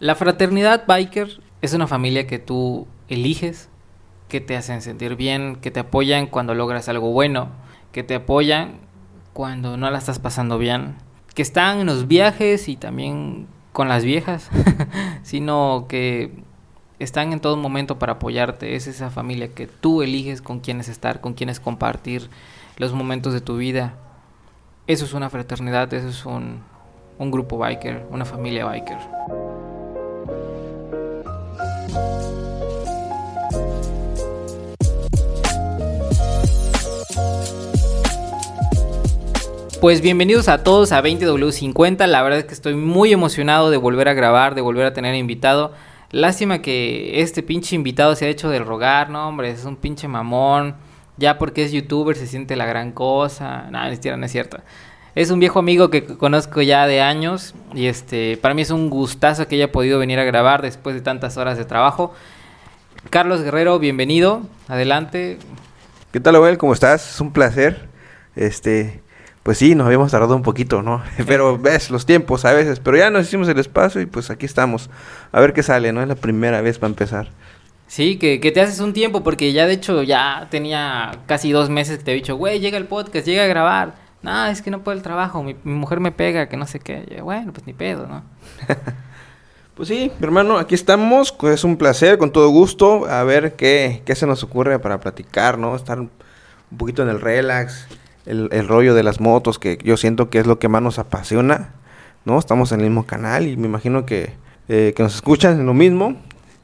La fraternidad biker es una familia que tú eliges, que te hacen sentir bien, que te apoyan cuando logras algo bueno, que te apoyan cuando no la estás pasando bien, que están en los viajes y también con las viejas, sino que están en todo momento para apoyarte. Es esa familia que tú eliges con quienes estar, con quienes compartir los momentos de tu vida. Eso es una fraternidad, eso es un, un grupo biker, una familia biker. Pues bienvenidos a todos a 20W50. La verdad es que estoy muy emocionado de volver a grabar, de volver a tener invitado. Lástima que este pinche invitado se ha hecho del rogar, no, hombre, es un pinche mamón. Ya porque es youtuber se siente la gran cosa. No, no es cierto. Es un viejo amigo que conozco ya de años y este, para mí es un gustazo que haya podido venir a grabar después de tantas horas de trabajo. Carlos Guerrero, bienvenido. Adelante. ¿Qué tal, Abel? ¿Cómo estás? Es un placer. Este, pues sí, nos habíamos tardado un poquito, ¿no? Pero ves los tiempos a veces, pero ya nos hicimos el espacio y pues aquí estamos. A ver qué sale, ¿no? Es la primera vez para empezar. Sí, que, que te haces un tiempo, porque ya de hecho ya tenía casi dos meses que te he dicho, güey, llega el podcast, llega a grabar. No, es que no puedo el trabajo, mi, mujer me pega, que no sé qué. bueno, pues ni pedo, ¿no? pues sí, mi hermano, aquí estamos, pues es un placer, con todo gusto, a ver qué, qué se nos ocurre para platicar, ¿no? Estar un poquito en el relax, el, rollo de las motos, que yo siento que es lo que más nos apasiona, ¿no? Estamos en el mismo canal y me imagino que, eh, que nos escuchan en lo mismo.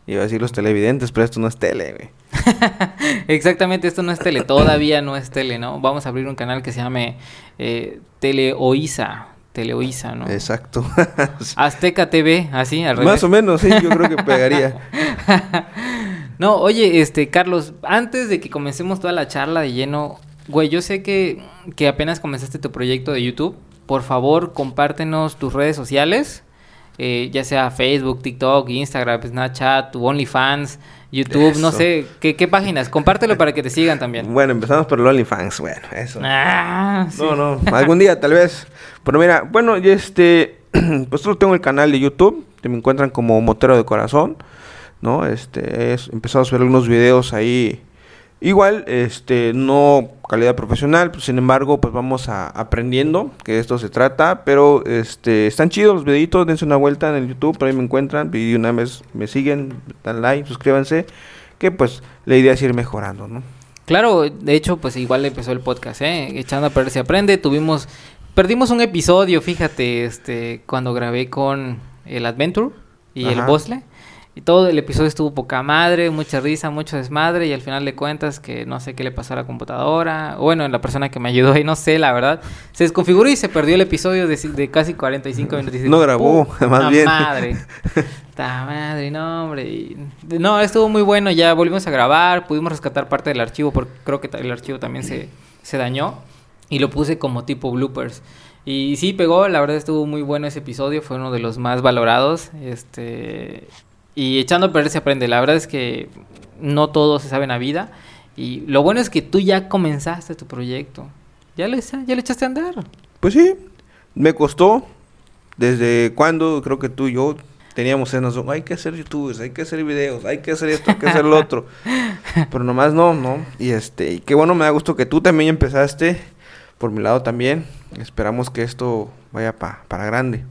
Iba a decir los televidentes, pero esto no es tele, güey. Exactamente, esto no es tele, todavía no es tele, ¿no? Vamos a abrir un canal que se llame eh, Teleoisa. Teleoisa, ¿no? Exacto. Azteca TV, así, al revés. Más o menos, sí, yo creo que pegaría. no, oye, este, Carlos, antes de que comencemos toda la charla de lleno, Güey, yo sé que, que apenas comenzaste tu proyecto de YouTube. Por favor, compártenos tus redes sociales. Eh, ya sea Facebook, TikTok, Instagram, Snapchat, tu OnlyFans, YouTube, no sé, ¿qué, ¿qué, páginas? Compártelo para que te sigan también. Bueno, empezamos por el OnlyFans, bueno, eso. Ah, No, no, algún día tal vez. Pero mira, bueno, este, pues solo tengo el canal de YouTube, que me encuentran como Motero de Corazón, ¿no? Este, he empezado a subir algunos videos ahí Igual, este, no calidad profesional, pues, sin embargo, pues vamos a, aprendiendo que esto se trata, pero este, están chidos los videitos, dense una vuelta en el YouTube, por ahí me encuentran, y una vez me siguen, dan like, suscríbanse, que pues la idea es ir mejorando, ¿no? Claro, de hecho, pues igual empezó el podcast, ¿eh? Echando a perder se aprende, tuvimos, perdimos un episodio, fíjate, este, cuando grabé con el Adventure y el Bosle. Y todo el episodio estuvo poca madre, mucha risa, mucho desmadre y al final de cuentas que no sé qué le pasó a la computadora. Bueno, en la persona que me ayudó y no sé, la verdad. Se desconfiguró y se perdió el episodio de, de casi 45 minutos. No grabó, más bien. madre. Ta madre, no, hombre. no, estuvo muy bueno. Ya volvimos a grabar, pudimos rescatar parte del archivo porque creo que el archivo también se, se dañó. Y lo puse como tipo bloopers. Y sí, pegó, la verdad estuvo muy bueno ese episodio, fue uno de los más valorados. Este, y echando a perder se aprende. La verdad es que no todo se sabe en la vida. Y lo bueno es que tú ya comenzaste tu proyecto. Ya lo, ya lo echaste a andar. Pues sí, me costó. Desde cuando creo que tú y yo teníamos en nosotros, hay que hacer youtubers, hay que hacer videos, hay que hacer esto, hay que hacer lo otro. Pero nomás no, no. Y este, y qué bueno, me da gusto que tú también empezaste. Por mi lado también. Esperamos que esto vaya para grande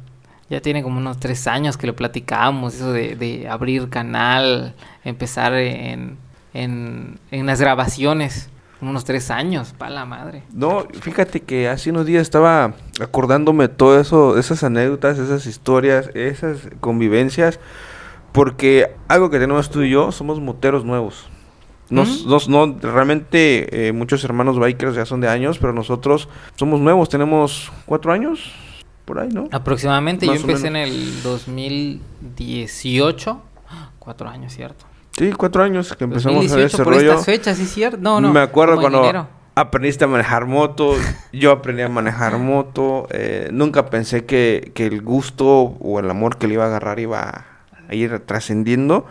ya tiene como unos tres años que lo platicábamos, eso de, de abrir canal, empezar en, en, en las grabaciones. Unos tres años, pa' la madre. No, fíjate que hace unos días estaba acordándome todo eso, esas anécdotas, esas historias, esas convivencias, porque algo que tenemos tú y yo, somos moteros nuevos. Nos, ¿Mm? no, realmente eh, muchos hermanos bikers ya son de años, pero nosotros somos nuevos, tenemos cuatro años, por ahí, ¿no? Aproximadamente, yo empecé en el 2018, cuatro años, ¿cierto? Sí, cuatro años que empezamos a ver ese por rollo. estas fechas, ¿sí cierto? No, no. Me acuerdo cuando aprendiste a manejar moto, yo aprendí a manejar moto, eh, nunca pensé que, que el gusto o el amor que le iba a agarrar iba a ir trascendiendo,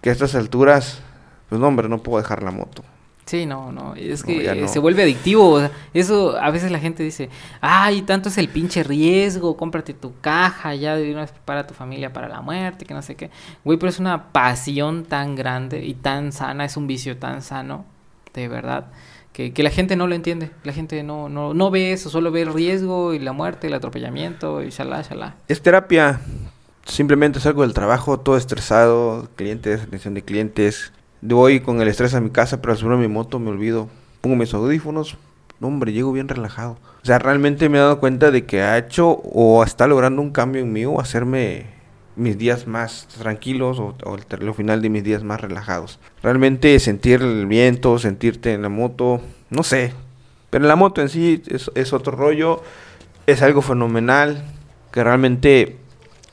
que a estas alturas, pues no, hombre, no puedo dejar la moto. Sí, no, no, es que se vuelve adictivo. eso a veces la gente dice, ay, tanto es el pinche riesgo, cómprate tu caja, ya de una vez prepara a tu familia para la muerte, que no sé qué. Güey, pero es una pasión tan grande y tan sana, es un vicio tan sano, de verdad, que, que la gente no lo entiende. La gente no, no, no ve eso, solo ve el riesgo y la muerte, el atropellamiento y shalá, shalá. Es terapia, simplemente salgo del trabajo todo estresado, clientes, atención de clientes voy con el estrés a mi casa, pero al subir mi moto me olvido. Pongo mis audífonos, hombre, llego bien relajado. O sea, realmente me he dado cuenta de que ha hecho o está logrando un cambio en mí o hacerme mis días más tranquilos o, el final de mis días más relajados. Realmente sentir el viento, sentirte en la moto, no sé. Pero la moto en sí es, es otro rollo, es algo fenomenal, que realmente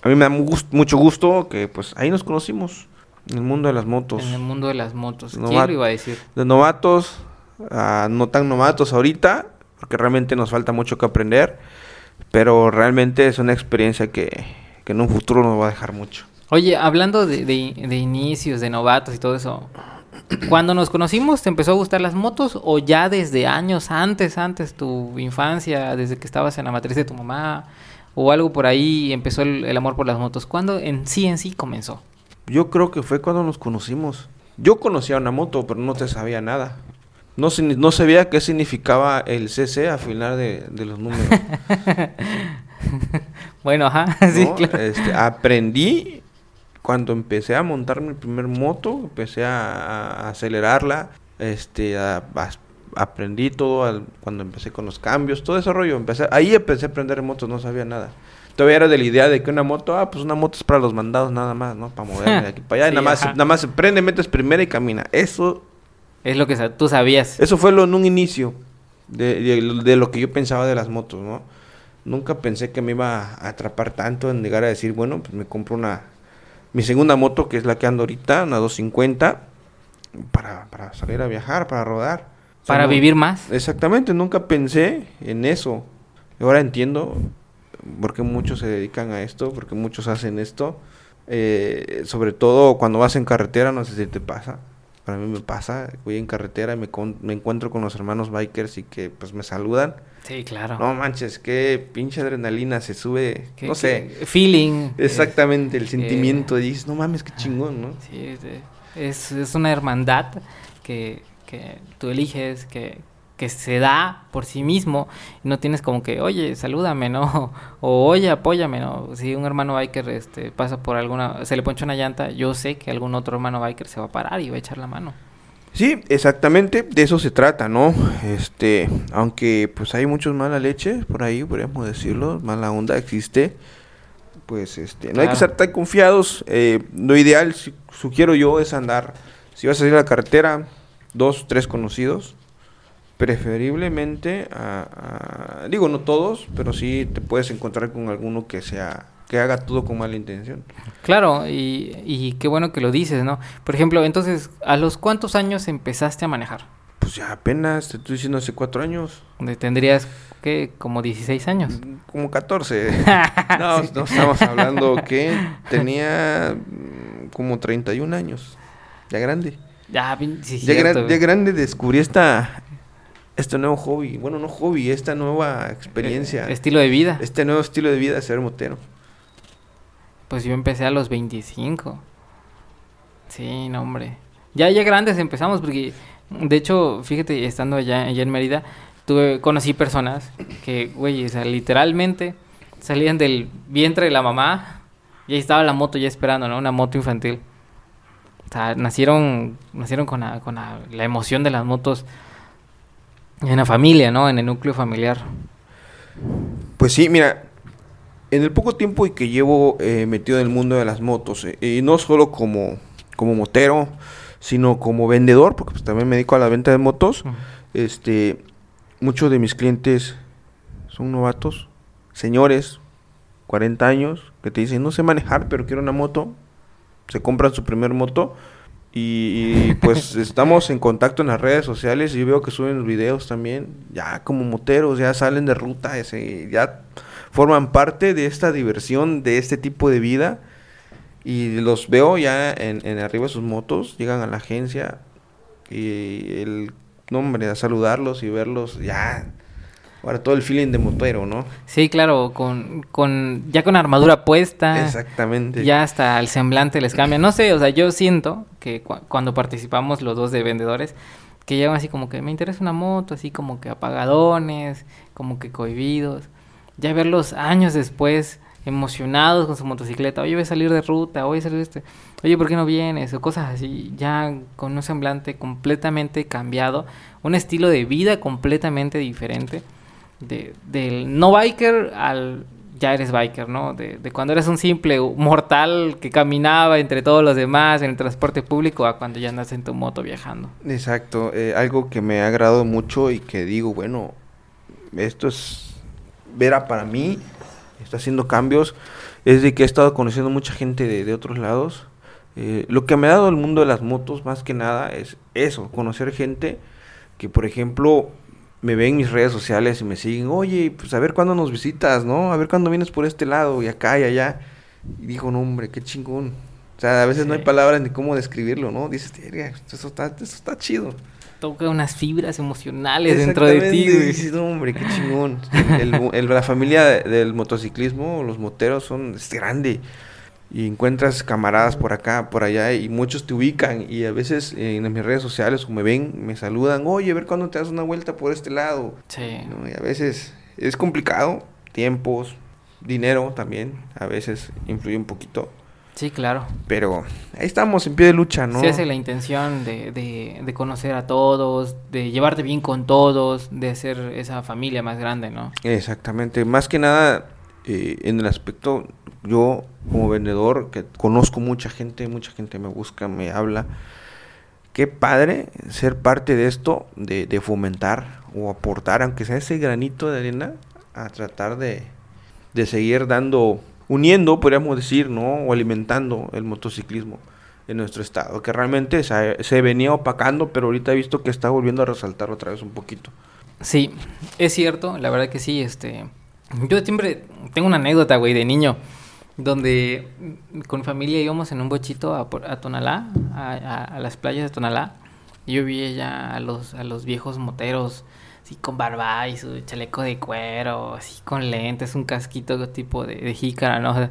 a mí me da mucho gusto que pues ahí nos conocimos. En el mundo de las motos. En el mundo de las motos. ¿Quién lo iba a decir? De novatos a no tan novatos ahorita, porque realmente nos falta mucho que aprender, pero realmente es una experiencia que, en un futuro nos va a dejar mucho. Oye, hablando de, de, inicios, de novatos y todo eso, cuando nos conocimos, ¿te empezó a gustar las motos o ya desde años antes, antes tu infancia, desde que estabas en la matriz de tu mamá o algo por ahí empezó el, el amor por las motos? ¿Cuándo en sí en sí comenzó? Yo creo que fue cuando nos conocimos. Yo conocía una moto, pero no te sabía nada. No, no sabía qué significaba el CC al final de, los números. bueno, ajá, sí, claro. Este, aprendí cuando empecé a montar mi primer moto, empecé a, acelerarla, este, aprendí todo cuando empecé con los cambios, todo ese rollo. Empecé, ahí empecé a aprender motos, no sabía nada todavía era de la idea de que una moto, ah, pues una moto es para los mandados nada más, ¿no? Para moverme de aquí para allá. y nada, más, nada más prende, metes primera y camina. Eso... Es lo que tú sabías. Eso fue lo, en un inicio de, de, lo que yo pensaba de las motos, ¿no? Nunca pensé que me iba a atrapar tanto en llegar a decir, bueno, pues me compro una... Mi segunda moto, que es la que ando ahorita, una 250, para, para salir a viajar, para rodar. para vivir más. Exactamente, nunca pensé en eso. Ahora entiendo porque muchos se dedican a esto, porque muchos hacen esto. Eh, sobre todo cuando vas en carretera, no sé si te pasa. Para mí me pasa, voy en carretera y me, me encuentro con los hermanos bikers y que pues me saludan. Sí, claro. No manches, qué pinche adrenalina se sube, no sé. feeling. Exactamente, el sentimiento. dices, no mames, qué chingón, ¿no? Sí, es, es una hermandad que, que tú eliges, que, que se da por sí mismo no tienes como que, oye, salúdame, ¿no? O oye, apóyame, ¿no? Si un hermano biker este, pasa por alguna, se le poncha una llanta, yo sé que algún otro hermano biker se va a parar y va a echar la mano. Sí, exactamente, de eso se trata, ¿no? Este, aunque pues hay muchos mala leche por ahí, podríamos decirlo, mala onda existe, pues este, no hay que estar tan confiados, eh, lo ideal, sugiero yo, es andar, si vas a salir a la carretera, dos, tres conocidos, preferiblemente a, digo no todos pero sí te puedes encontrar con alguno que sea que haga todo con mala intención. Claro y, y qué bueno que lo dices no por ejemplo entonces a los cuántos años empezaste a manejar pues ya apenas te estoy diciendo hace cuatro años. Tendrías que como 16 años como 14 no no estamos hablando que tenía mm, como 31 años. Ya grande. Ya, sí, ya, ya grande descubrí esta este nuevo hobby, bueno, no hobby, esta nueva experiencia. Eh, estilo de vida. Este nuevo estilo de vida de ser motero. Pues yo empecé a los 25. Sí, no, hombre. Ya, ya grandes empezamos, porque de hecho, fíjate, estando allá, allá en Mérida, tuve, conocí personas que, güey, o sea, literalmente salían del vientre de la mamá y ahí estaba la moto ya esperando, ¿no? Una moto infantil. O sea, nacieron, nacieron con con la emoción de las motos en la familia, ¿no? En el núcleo familiar. Pues sí, mira, en el poco tiempo que llevo eh, metido en el mundo de las motos, eh, y no solo como, como motero, sino como vendedor, porque pues, también me dedico a la venta de motos, este, muchos de mis clientes son novatos, señores, 40 años, que te dicen, no sé manejar, pero quiero una moto, se compran su primer moto, y, pues estamos en contacto en las redes sociales y veo que suben videos también, ya como moteros, ya salen de ruta, ese, ya forman parte de esta diversión, de este tipo de vida. Y los veo ya en, en arriba de sus motos, llegan a la agencia y el no, hombre, a saludarlos y verlos, ya. Ahora todo el feeling de motero, ¿no? Sí, claro, con, con ya con armadura puesta. Exactamente. Ya hasta el semblante les cambia. No sé, o sea, yo siento que cuando participamos los dos de vendedores, que llegan así como que me interesa una moto, así como que apagadones, como que cohibidos. Ya verlos años después emocionados con su motocicleta, oye, voy a salir de ruta, voy a salir de este, oye, ¿por qué no vienes? O cosas así, ya con un semblante completamente cambiado, un estilo de vida completamente diferente, de, del no biker al ya eres biker, ¿no? De, de, cuando eres un simple mortal que caminaba entre todos los demás en el transporte público a cuando ya andas en tu moto viajando. Exacto, eh, algo que me ha agradado mucho y que digo, bueno, esto es vera para mí está haciendo cambios, es de que he estado conociendo mucha gente de, otros lados. Eh, lo que me ha dado el mundo de las motos, más que nada, es eso, conocer gente que, por ejemplo, me ven en mis redes sociales y me siguen, oye, pues a ver cuándo nos visitas, ¿no? A ver cuándo vienes por este lado y acá y allá. Y dijo, no, hombre, qué chingón. O sea, a veces no hay palabras ni cómo describirlo, ¿no? Dices, eso está, eso está chido toca unas fibras emocionales dentro de ti, güey. hombre, qué chingón. el, la familia del motociclismo, los moteros son es grande. Y encuentras camaradas por acá, por allá, y muchos te ubican. Y a veces en mis redes sociales, me ven, me saludan, oye, a ver cuándo te das una vuelta por este lado. Sí. Y a veces es complicado, tiempos, dinero también, a veces influye un poquito. Sí, claro. Pero ahí estamos en pie de lucha, ¿no? Se hace la intención de, de, conocer a todos, de llevarte bien con todos, de hacer esa familia más grande, ¿no? Exactamente. Más que nada, eh, en el aspecto, yo como vendedor, que conozco mucha gente, mucha gente me busca, me habla. Qué padre ser parte de esto, de, de fomentar o aportar, aunque sea ese granito de arena, a tratar de, de seguir dando uniendo, podríamos decir, ¿no? O alimentando el motociclismo en nuestro estado, que realmente se, venía opacando, pero ahorita he visto que está volviendo a resaltar otra vez un poquito. Sí, es cierto, la verdad que sí, este... Yo siempre tengo una anécdota, güey, de niño, donde con familia íbamos en un bochito a, a Tonalá, a, las playas de Tonalá, y yo vi ya a los, a los viejos moteros así con barba y su chaleco de cuero, así con lentes, un casquito tipo de, de jícara, ¿no?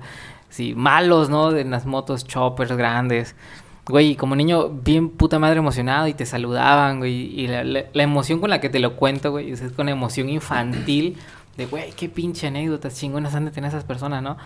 sí, malos, ¿no? De las motos choppers grandes. Güey, como niño bien puta madre emocionado y te saludaban, güey. Y la, la, emoción con la que te lo cuento, güey, es con emoción infantil de, güey, qué pinche anécdotas chingonas han de esas personas, ¿no?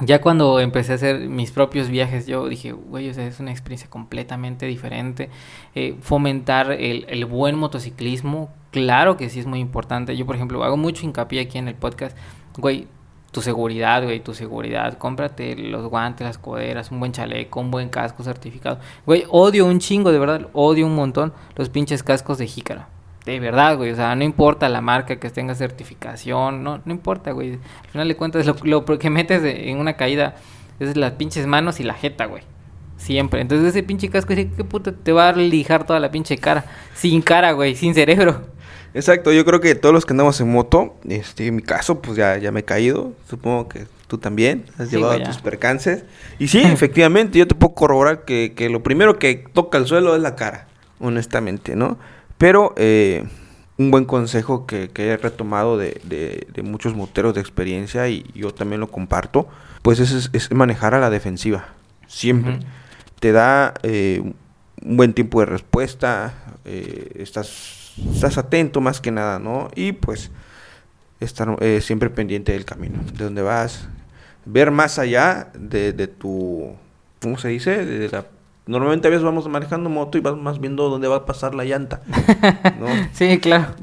Ya cuando empecé a hacer mis propios viajes, yo dije, güey, o sea, es una experiencia completamente diferente. Eh, fomentar el, el, buen motociclismo, claro que sí es muy importante. Yo, por ejemplo, hago mucho hincapié aquí en el podcast, güey, tu seguridad, güey, tu seguridad. Cómprate los guantes, las coderas, un buen chaleco, un buen casco certificado. Güey, odio un chingo, de verdad, odio un montón los pinches cascos de jícara de verdad, güey. O sea, no importa la marca que tenga certificación, no, no importa, güey. Al final de cuentas, lo, lo que metes en una caída es las pinches manos y la jeta, güey. Siempre. Entonces ese pinche casco, ¿qué puta te va a lijar toda la pinche cara? Sin cara, güey, sin cerebro. Exacto, yo creo que todos los que andamos en moto, este, en mi caso, pues ya, ya me he caído. Supongo que tú también has llevado tus percances. Y sí, efectivamente, yo te puedo corroborar que, que lo primero que toca el suelo es la cara, honestamente, ¿no? Pero eh, un buen consejo que, que he retomado de, de, muchos moteros de experiencia y yo también lo comparto, pues es, es manejar a la defensiva. Siempre. Te da eh, un buen tiempo de respuesta, eh, estás, estás atento más que nada, ¿no? Y pues estar siempre pendiente del camino, de dónde vas, ver más allá de, de tu, ¿cómo se dice? De la Normalmente a veces vamos manejando moto y vas más viendo dónde va a pasar la llanta. ¿no? sí, claro.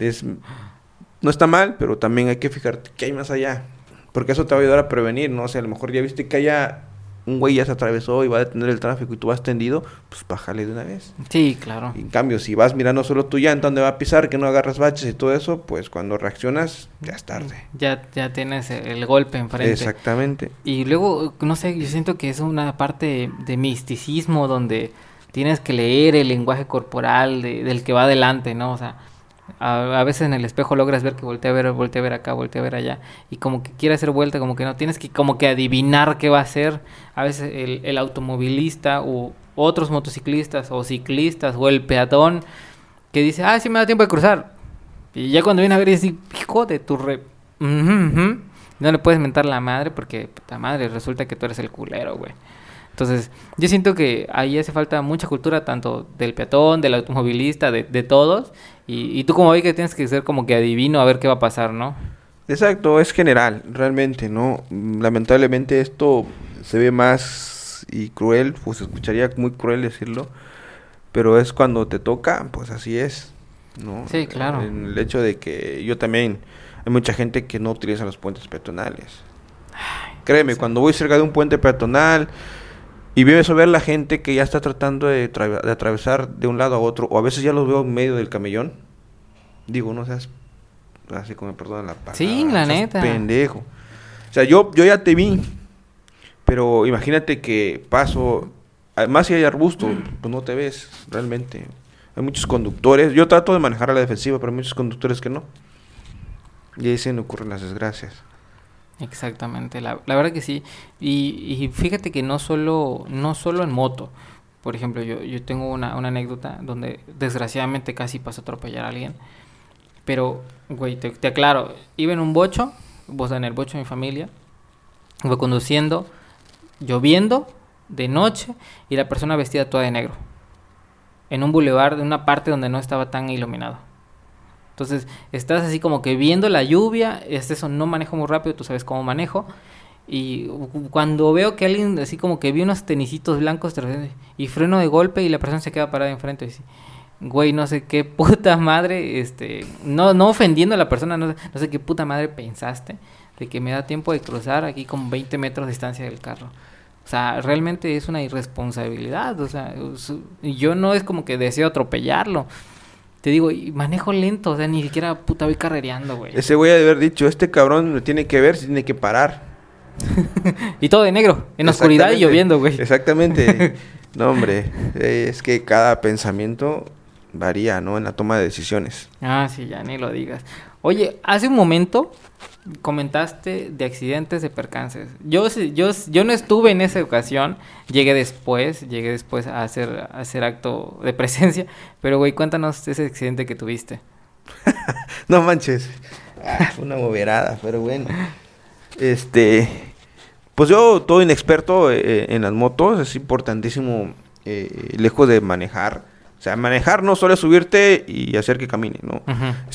no está mal, pero también hay que fijarte qué hay más allá. Porque eso te va a ayudar a prevenir, ¿no? O sea, a lo mejor ya viste que haya un güey ya se atravesó y va a detener el tráfico y tú vas tendido, pues bájale de una vez. Sí, claro. en cambio, si vas mirando solo tu llanta donde va a pisar, que no agarras baches y todo eso, pues cuando reaccionas, ya es tarde. Ya, ya tienes el golpe enfrente. Exactamente. Y luego, no sé, yo siento que es una parte de misticismo donde tienes que leer el lenguaje corporal del que va adelante, ¿no? O sea, a, veces en el espejo logras ver que voltea a ver, voltea a ver acá, voltea a ver allá. Y como que quiere hacer vuelta, como que no. Tienes que como que adivinar qué va a hacer. A veces el, automovilista o otros motociclistas o ciclistas o el peatón que dice, ah, sí me da tiempo de cruzar. Y ya cuando viene a ver, dice, hijo de tu re... No le puedes mentar la madre porque, puta madre, resulta que tú eres el culero, güey. Entonces, yo siento que ahí hace falta mucha cultura, tanto del peatón, del automovilista, de, de todos. Y, y tú como ve que tienes que ser como que adivino a ver qué va a pasar, ¿no? Exacto, es general, realmente, ¿no? Lamentablemente esto se ve más y cruel, pues escucharía muy cruel decirlo, pero es cuando te toca, pues así es, ¿no? Sí, claro. En el hecho de que yo también, hay mucha gente que no utiliza los puentes peatonales. Créeme, cuando voy cerca de un puente peatonal y veo eso, ver la gente que ya está tratando de, de, atravesar de un lado a otro, o a veces ya los veo en medio del camellón, digo, no seas, así como me perdonan la palabra. Sí, la neta. Pendejo. O sea, yo, yo ya te vi, pero imagínate que paso, además si hay arbusto, pues no te ves realmente. Hay muchos conductores, yo trato de manejar a la defensiva, pero hay muchos conductores que no. Y ahí se me ocurren las desgracias. Exactamente, la, la verdad que sí. Y, y, fíjate que no solo, no solo en moto. Por ejemplo, yo, yo tengo una, una anécdota donde desgraciadamente casi pasó a atropellar a alguien. Pero, güey, te, te aclaro, iba en un bocho, vos en el bocho de mi familia, iba conduciendo, lloviendo, de noche, y la persona vestida toda de negro. En un bulevar de una parte donde no estaba tan iluminado. Entonces, estás así como que viendo la lluvia, es eso, no manejo muy rápido, tú sabes cómo manejo. Y cuando veo que alguien así como que vi unos tenisitos blancos y freno de golpe y la persona se queda parada enfrente y dice, güey, no sé qué puta madre, este, no, no ofendiendo a la persona, no, no sé qué puta madre pensaste de que me da tiempo de cruzar aquí con 20 metros de distancia del carro. O sea, realmente es una irresponsabilidad. O sea, yo no es como que deseo atropellarlo. Te digo, y manejo lento, o sea, ni siquiera puta voy carrereando, güey. Ese güey ha de haber dicho, este cabrón me tiene que ver, tiene que parar. y todo de negro, en oscuridad y lloviendo, güey. Exactamente. no, hombre, es que cada pensamiento varía, ¿no? En la toma de decisiones. Ah, sí, ya ni lo digas. Oye, hace un momento comentaste de accidentes, de percances. Yo, yo, yo no estuve en esa ocasión, llegué después, llegué después a hacer, a hacer acto de presencia, pero güey, cuéntanos ese accidente que tuviste. no manches, ah, fue una moverada, pero bueno. Este, pues yo, todo inexperto eh, en las motos, es importantísimo, eh, lejos de manejar, sea, manejar no solo es subirte y hacer que camine, ¿no?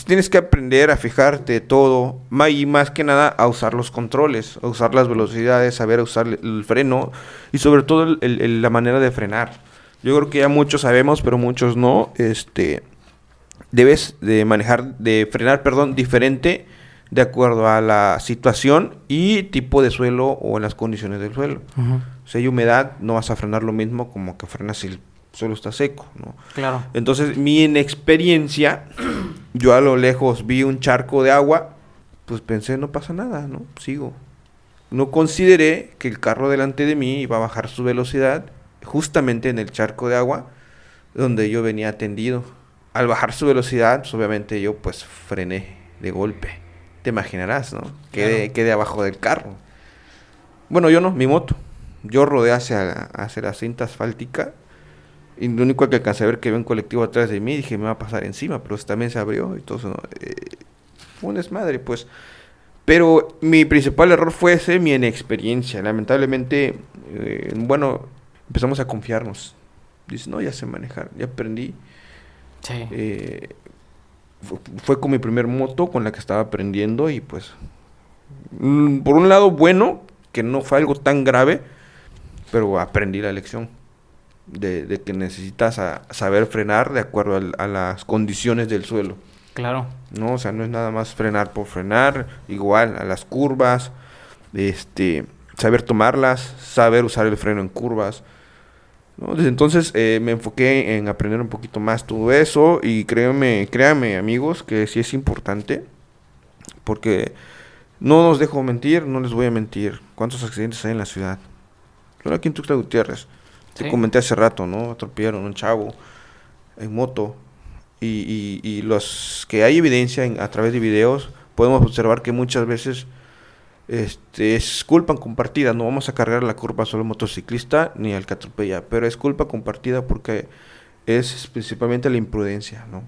Tienes que aprender a fijarte todo, y más que nada a usar los controles, a usar las velocidades, saber usar el freno y sobre todo la manera de frenar. Yo creo que ya muchos sabemos, pero muchos no. Este, debes de manejar, de frenar, perdón, diferente de acuerdo a la situación y tipo de suelo o en las condiciones del suelo. Si hay humedad, no vas a frenar lo mismo como que frenas el solo está seco, ¿no? Claro. Entonces, mi inexperiencia, yo a lo lejos vi un charco de agua, pues pensé, no pasa nada, ¿no? Sigo. No consideré que el carro delante de mí iba a bajar su velocidad justamente en el charco de agua donde yo venía atendido. Al bajar su velocidad, pues obviamente yo pues frené de golpe. Te imaginarás, ¿no? Quedé, quedé abajo del carro. Bueno, yo no, mi moto. Yo rodé hacia, hacia la cinta asfáltica y lo único que alcancé a ver que había un colectivo atrás de mí, dije, me va a pasar encima, pero también se abrió y todo eso. ¿no? Eh, fue un desmadre, pues. Pero mi principal error fue ese, mi inexperiencia. Lamentablemente, eh, bueno, empezamos a confiarnos. Dice, no, ya sé manejar, ya aprendí. Sí. Eh, fue, fue, con mi primer moto con la que estaba aprendiendo y pues, mm, por un lado bueno, que no fue algo tan grave, pero aprendí la lección de, que necesitas saber frenar de acuerdo a, las condiciones del suelo. Claro. No, o sea, no es nada más frenar por frenar, igual a las curvas, este, saber tomarlas, saber usar el freno en curvas. Desde entonces eh, me enfoqué en aprender un poquito más todo eso y créanme, créanme amigos que sí es importante porque no nos dejo mentir, no les voy a mentir. ¿Cuántos accidentes hay en la ciudad? Solo aquí en Tuxtla Gutiérrez. Te comenté hace rato, ¿no? Atropellaron un chavo en moto. Y, y, los que hay evidencia a través de videos, podemos observar que muchas veces este, es culpa compartida. No vamos a cargar la culpa solo al motociclista ni al que atropella, pero es culpa compartida porque es principalmente la imprudencia, ¿no?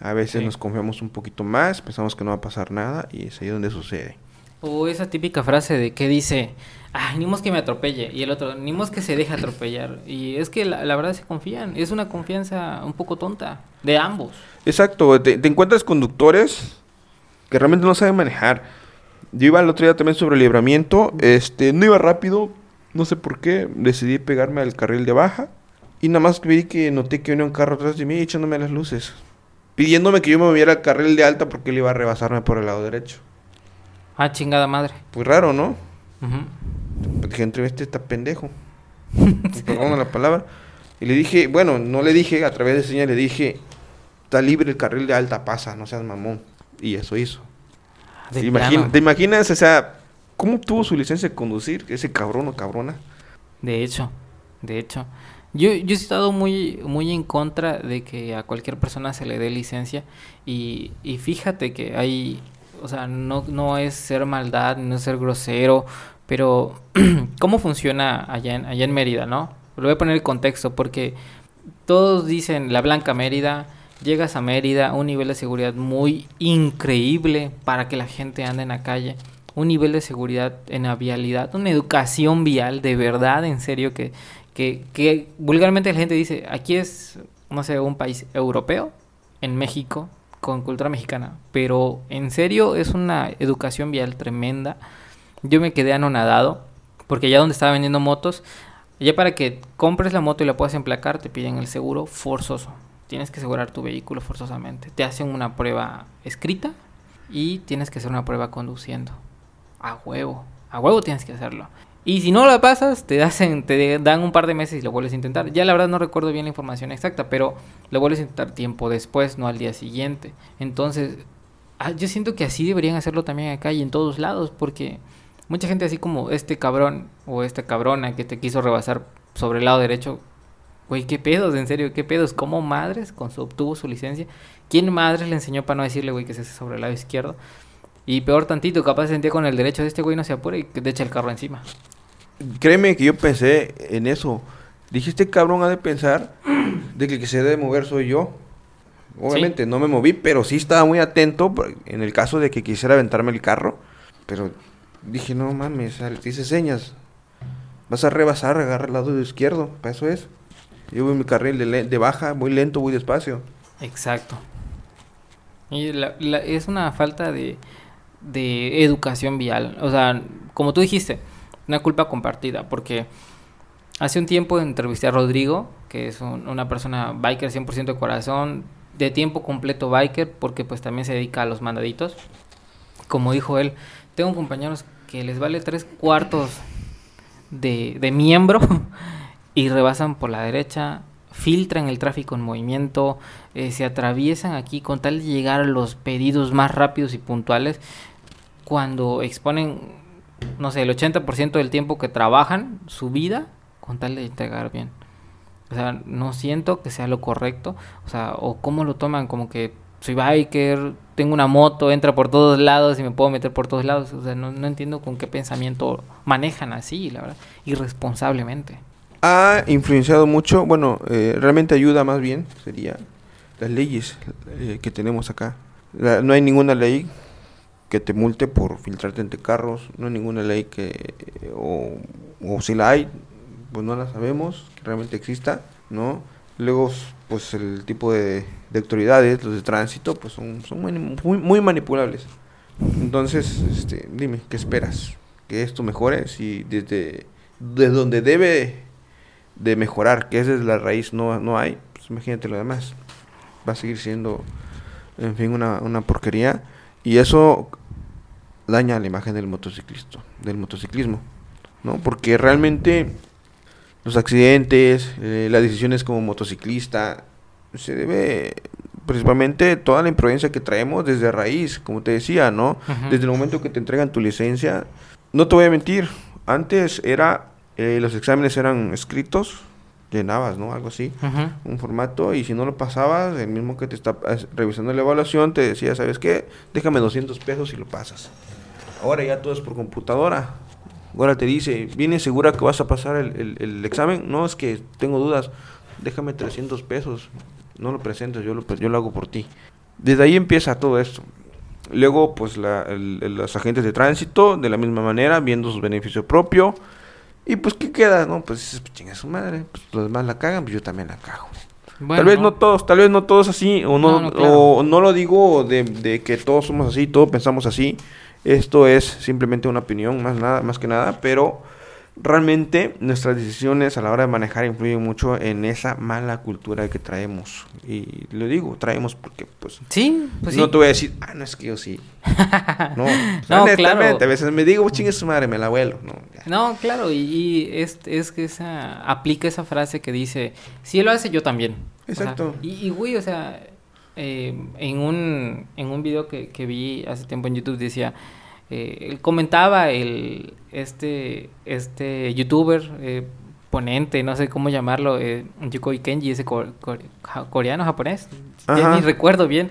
A veces nos confiamos un poquito más, pensamos que no va a pasar nada y es ahí donde sucede. O esa típica frase de que dice, ay, ni que me atropelle. Y el otro, ni que se deje atropellar. Y es que la, verdad se confían. Es una confianza un poco tonta de ambos. Exacto. Te, encuentras conductores que realmente no saben manejar. Yo iba el otro día también sobre el libramiento. Este, no iba rápido. No sé por qué. Decidí pegarme al carril de baja. Y nada más vi que noté que venía un carro atrás de mí echándome las luces. Pidiéndome que yo me moviera al carril de alta porque él iba a rebasarme por el lado derecho. Ah, chingada madre. Pues raro, ¿no? Uh Dije, entre este está pendejo. Perdón la palabra. Y le dije, bueno, no le dije, a través de señal le dije, está libre el carril de alta, pasa, no seas mamón. Y eso hizo. ¿Te, ¿Te imaginas, o sea, cómo tuvo su licencia de conducir ese cabrón o cabrona? De hecho, de hecho. Yo, yo he estado muy, muy en contra de que a cualquier persona se le dé licencia y, y fíjate que hay, o sea, no, no es ser maldad, no es ser grosero, pero ¿cómo funciona allá en, allá en Mérida, no? Lo voy a poner el contexto porque todos dicen la Blanca Mérida, llegas a Mérida, un nivel de seguridad muy increíble para que la gente ande en la calle, un nivel de seguridad en la vialidad, una educación vial de verdad, en serio, que que, vulgarmente la gente dice, aquí es, no sé, un país europeo, en México, con cultura mexicana, pero en serio es una educación vial tremenda. Yo me quedé anonadado, porque ya donde estaba vendiendo motos, ya para que compres la moto y la puedas emplacar, te piden el seguro forzoso. Tienes que asegurar tu vehículo forzosamente. Te hacen una prueba escrita y tienes que hacer una prueba conduciendo. A huevo, a huevo tienes que hacerlo. Y si no lo pasas, te, hacen, te dan un par de meses y lo vuelves a intentar. Ya la verdad no recuerdo bien la información exacta, pero lo vuelves a intentar tiempo después, no al día siguiente. Entonces, ah, yo siento que así deberían hacerlo también acá y en todos lados, porque mucha gente así como este cabrón o esta cabrona que te quiso rebasar sobre el lado derecho, güey, qué pedos, en serio, qué pedos, ¿cómo madres con su, obtuvo su licencia? ¿Quién madres le enseñó para no decirle, güey, que se hace sobre el lado izquierdo? Y peor tantito, capaz se sentía con el derecho de este güey no se apura y te echa el carro encima. Créeme que yo pensé en eso. Dije, este cabrón ha de pensar de que el que se debe mover soy yo. Obviamente no me moví, pero sí estaba muy atento en el caso de que quisiera aventarme el carro. Pero dije, no mames, dice señas. Vas a rebasar, agarra el lado izquierdo, para eso es. Yo voy en mi carril de, de baja, muy lento, muy despacio. Exacto. Y es una falta de, de educación vial. O sea, como tú dijiste, una culpa compartida, porque hace un tiempo entrevisté a Rodrigo, que es una persona biker 100% de corazón, de tiempo completo biker, porque pues también se dedica a los mandaditos. Como dijo él, tengo compañeros que les vale tres cuartos de, miembro y rebasan por la derecha, filtran el tráfico en movimiento, eh, se atraviesan aquí con tal de llegar a los pedidos más rápidos y puntuales cuando exponen no sé, el 80% del tiempo que trabajan su vida con tal de entregar bien. O sea, no siento que sea lo correcto. O sea, o cómo lo toman como que soy biker, tengo una moto, entra por todos lados y me puedo meter por todos lados. O sea, no, entiendo con qué pensamiento manejan así, la verdad, irresponsablemente. Ha influenciado mucho, bueno, eh, realmente ayuda más bien, sería las leyes eh, que tenemos acá. no hay ninguna ley que te multe por filtrarte entre carros, no hay ninguna ley que, o, si la hay, pues no la sabemos, que realmente exista, ¿no? Luego, pues el tipo de, autoridades, los de tránsito, pues son, son muy, muy, manipulables. Entonces, este, dime, ¿qué esperas? ¿Que esto mejore? Si desde, desde donde debe de mejorar, que es desde la raíz, no, no hay, pues imagínate lo demás. Va a seguir siendo, en fin, una, una porquería. Y eso daña la imagen del motociclista, del motociclismo, ¿no? Porque realmente los accidentes, eh, las decisiones como motociclista, se debe principalmente toda la imprudencia que traemos desde raíz, como te decía, ¿no? Desde el momento que te entregan tu licencia, no te voy a mentir, antes era, eh, los exámenes eran escritos, llenabas, ¿no? Algo así, un formato, y si no lo pasabas, el mismo que te está revisando la evaluación te decía, ¿sabes qué? Déjame 200 pesos y lo pasas. Ahora ya todo es por computadora. Ahora te dice, ¿vienes segura que vas a pasar el, examen? No, es que tengo dudas. Déjame 300 pesos. No lo presentes, yo lo, yo lo hago por ti. Desde ahí empieza todo esto. Luego, pues los agentes de tránsito, de la misma manera, viendo su beneficio propio. Y pues, ¿qué queda? No, pues dices, pues, chinga su madre. Pues los demás la cagan, pues yo también la cago. tal vez no. todos, tal vez no todos así, o no, o no lo digo de, de, que todos somos así, todos pensamos así. Esto es simplemente una opinión, más nada, más que nada, pero realmente nuestras decisiones a la hora de manejar influyen mucho en esa mala cultura que traemos. Y lo digo, traemos porque, pues. Sí, pues No te voy a decir, ah, no es que yo sí. no, no claro. A veces me digo, chingue su madre, me la abuelo. No, no claro, y, es, es, que esa, aplica esa frase que dice, si él lo hace, yo también. Exacto. y, y, güey, o sea, eh, en, un, en un video que, que vi hace tiempo en YouTube decía eh, comentaba el este este youtuber eh, ponente no sé cómo llamarlo eh, Yukoi Kenji ese coreano japonés ya ni recuerdo bien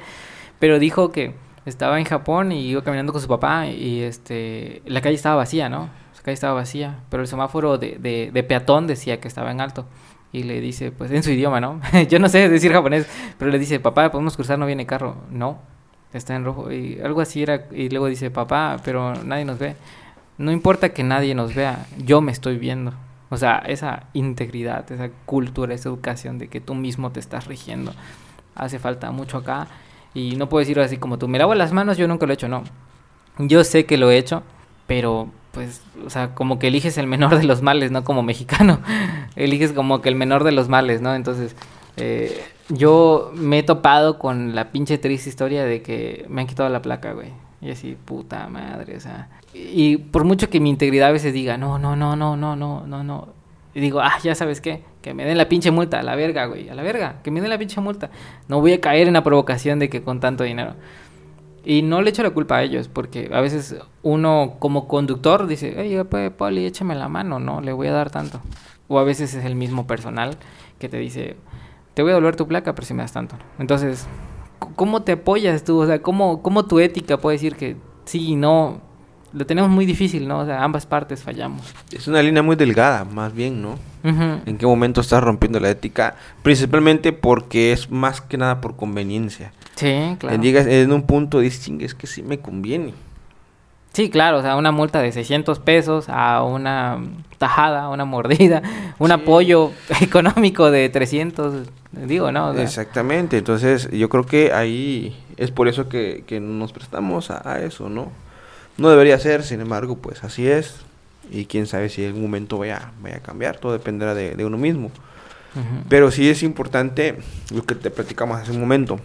pero dijo que estaba en Japón y iba caminando con su papá y este la calle estaba vacía no la calle estaba vacía pero el semáforo de, de, de peatón decía que estaba en alto y le dice, pues en su idioma, ¿no? Yo no sé decir japonés, pero le dice, papá, podemos cruzar, no viene carro. No, está en rojo. Y algo así era. Y luego dice, papá, pero nadie nos ve. No importa que nadie nos vea, yo me estoy viendo. O sea, esa integridad, esa cultura, esa educación de que tú mismo te estás rigiendo. Hace falta mucho acá. Y no puedo decirlo así como tú, me lavo las manos, yo nunca lo he hecho, no. Yo sé que lo he hecho, pero pues, o sea, como que eliges el menor de los males, ¿no? Como mexicano. eliges como que el menor de los males, ¿no? Entonces, eh, yo me he topado con la pinche triste historia de que me han quitado la placa, güey. Y así, puta madre, o sea. Y por mucho que mi integridad a veces diga, no, no, no, no, no, no, no, no. Y digo, ah, ya sabes qué, que me den la pinche multa, a la verga, güey, a la verga, que me den la pinche multa. No voy a caer en la provocación de que con tanto dinero. Y no le echo la culpa a ellos, porque a veces uno como conductor dice, oye, pues, Poli, échame la mano, no, le voy a dar tanto. O a veces es el mismo personal que te dice, te voy a devolver tu placa, pero si me das tanto. Entonces, ¿cómo te apoyas tú? O sea, ¿cómo, cómo tu ética puede decir que sí y no? Lo tenemos muy difícil, ¿no? O sea, ambas partes fallamos. Es una línea muy delgada, más bien, ¿no? ¿En qué momento estás rompiendo la ética? Principalmente porque es más que nada por conveniencia. Sí, claro. Digas, en un punto dices, es que sí me conviene. Sí, claro, o sea, una multa de 600 pesos a una tajada, una mordida, un apoyo económico de 300, digo, ¿no? Exactamente, entonces yo creo que ahí es por eso que, que nos prestamos a, eso, ¿no? No debería ser, sin embargo, pues así es, y quién sabe si en algún momento vaya, vaya a cambiar, todo dependerá de, uno mismo. Pero sí es importante lo que te platicamos hace un momento,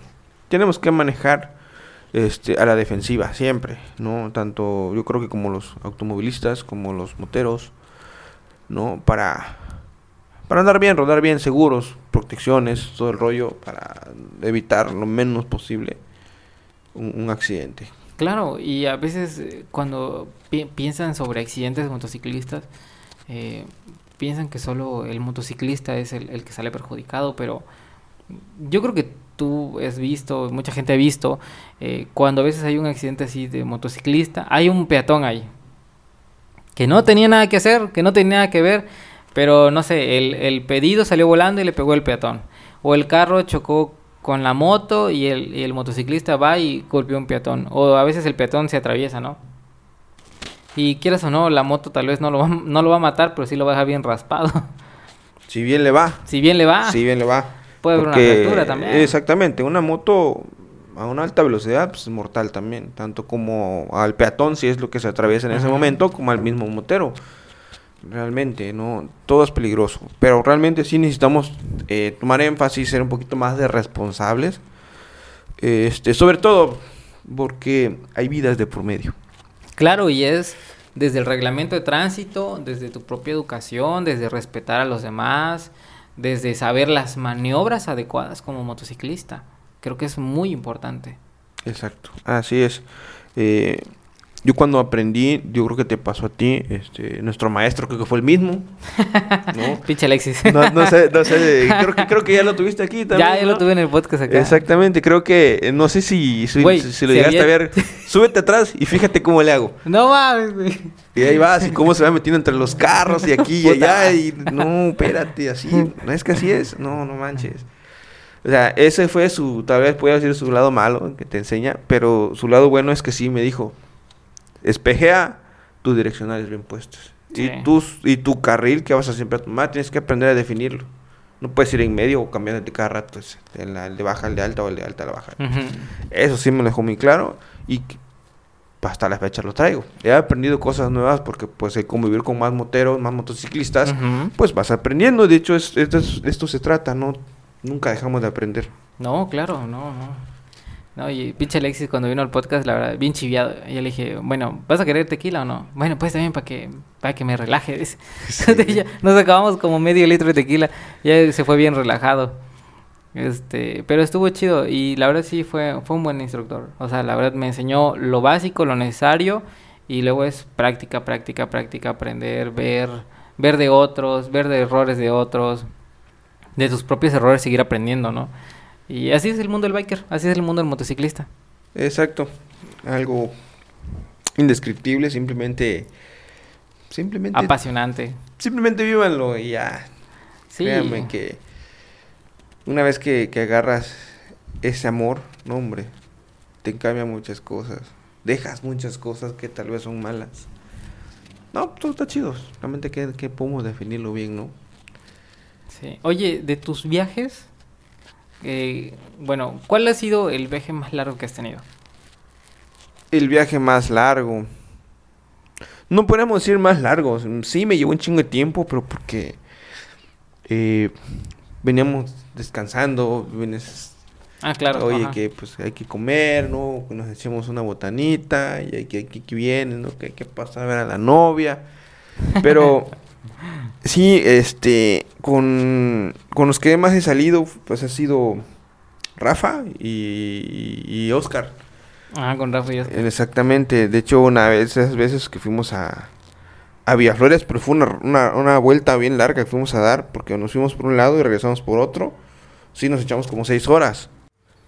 tenemos que manejar este, a la defensiva, siempre, ¿no? Tanto yo creo que como los automovilistas, como los moteros, ¿no? Para, para andar bien, rodar bien, seguros, protecciones, todo el rollo, para evitar lo menos posible un, accidente. Claro, y a veces eh, cuando piensan sobre accidentes de motociclistas, eh, piensan que solo el motociclista es el que sale perjudicado, pero yo creo que tú has visto, mucha gente ha visto, eh, cuando a veces hay un accidente así de motociclista, hay un peatón ahí, que no tenía nada que hacer, que no tenía nada que ver, pero no sé, el, el pedido salió volando y le pegó el peatón. O el carro chocó con la moto y el, y el motociclista va y golpeó un peatón. O a veces el peatón se atraviesa, ¿no? Y quieras o no, la moto tal vez no lo va, no lo va a matar, pero sí lo va a dejar bien raspado. Si bien le va. Si bien le va. Si bien le va. Puede haber una fractura también. Exactamente, una moto a una alta velocidad pues, es mortal también, tanto como al peatón si es lo que se atraviesa en ese momento, como al mismo motero. Realmente, no, todo es peligroso, pero realmente sí necesitamos eh, tomar énfasis, ser un poquito más de responsables, este, sobre todo porque hay vidas de por medio. Claro, y es desde el reglamento de tránsito, desde tu propia educación, desde respetar a los demás, desde saber las maniobras adecuadas como motociclista. Creo que es muy importante. Exacto, así es. Eh, yo cuando aprendí, yo creo que te pasó a ti, este, nuestro maestro creo que fue el mismo. ¿no? Pinche Alexis. No, no, sé, no sé, creo que, creo que ya lo tuviste aquí también. Ya, ya lo tuve en el podcast acá. Exactamente, creo que, eh, no sé si, si, lo llegaste a ver, súbete atrás y fíjate cómo le hago. No mames. Y ahí vas y cómo se va metiendo entre los carros y aquí y allá y no, espérate, así, no es que así es, no, no manches. O sea, ese fue su, tal vez puede decir su lado malo que te enseña, pero su lado bueno es que sí me dijo, espejea tus direccionales bien puestos. Y, tus, y tu carril que vas a siempre tomar, tienes que aprender a definirlo. No puedes ir en medio o cambiándote cada rato, el, el de baja, el de alta o el de alta a la baja. Eso sí me lo dejó muy claro y hasta la fecha lo traigo. He aprendido cosas nuevas porque pues el convivir con más moteros, más motociclistas, pues vas aprendiendo. De hecho, es, esto, esto se trata, ¿no? Nunca dejamos de aprender. No, claro, no, no. No, y pinche Alexis cuando vino al podcast, la verdad, bien chiviado. Y yo le dije, bueno, ¿vas a querer tequila o no? Bueno, pues también para que, para que me relaje. Nos acabamos como medio litro de tequila. Ya se fue bien relajado. Este, pero estuvo chido y la verdad sí fue, fue un buen instructor. O sea, la verdad me enseñó lo básico, lo necesario y luego es práctica, práctica, práctica, aprender, ver, ver de otros, ver de errores de otros, de tus propios errores seguir aprendiendo, ¿no? Y así es el mundo del biker, así es el mundo del motociclista. Exacto. Algo indescriptible, simplemente simplemente apasionante. Simplemente vívanlo y ya. Sí. Créanme que una vez que, que agarras ese amor, no hombre, te cambia muchas cosas. Dejas muchas cosas que tal vez son malas. No, todo está chido. Realmente que, que podemos definirlo bien, ¿no? Sí. Oye, de tus viajes, eh, bueno, ¿cuál ha sido el viaje más largo que has tenido? El viaje más largo. No podemos decir más largo. Sí, me llevó un chingo de tiempo, pero porque eh, veníamos descansando. ah, claro. Oye, que pues hay que comer, ¿no? Nos echemos una botanita y hay que, que, que viene, ¿no? Que hay que pasar a ver a la novia. Pero Sí, este, con, con los que más he salido, pues ha sido Rafa y, y Oscar. Ah, con Rafa y Oscar. Exactamente, de hecho una vez, esas veces que fuimos a, a Villaflores, pero fue una, una, una, vuelta bien larga que fuimos a dar, porque nos fuimos por un lado y regresamos por otro. Sí, nos echamos como seis horas.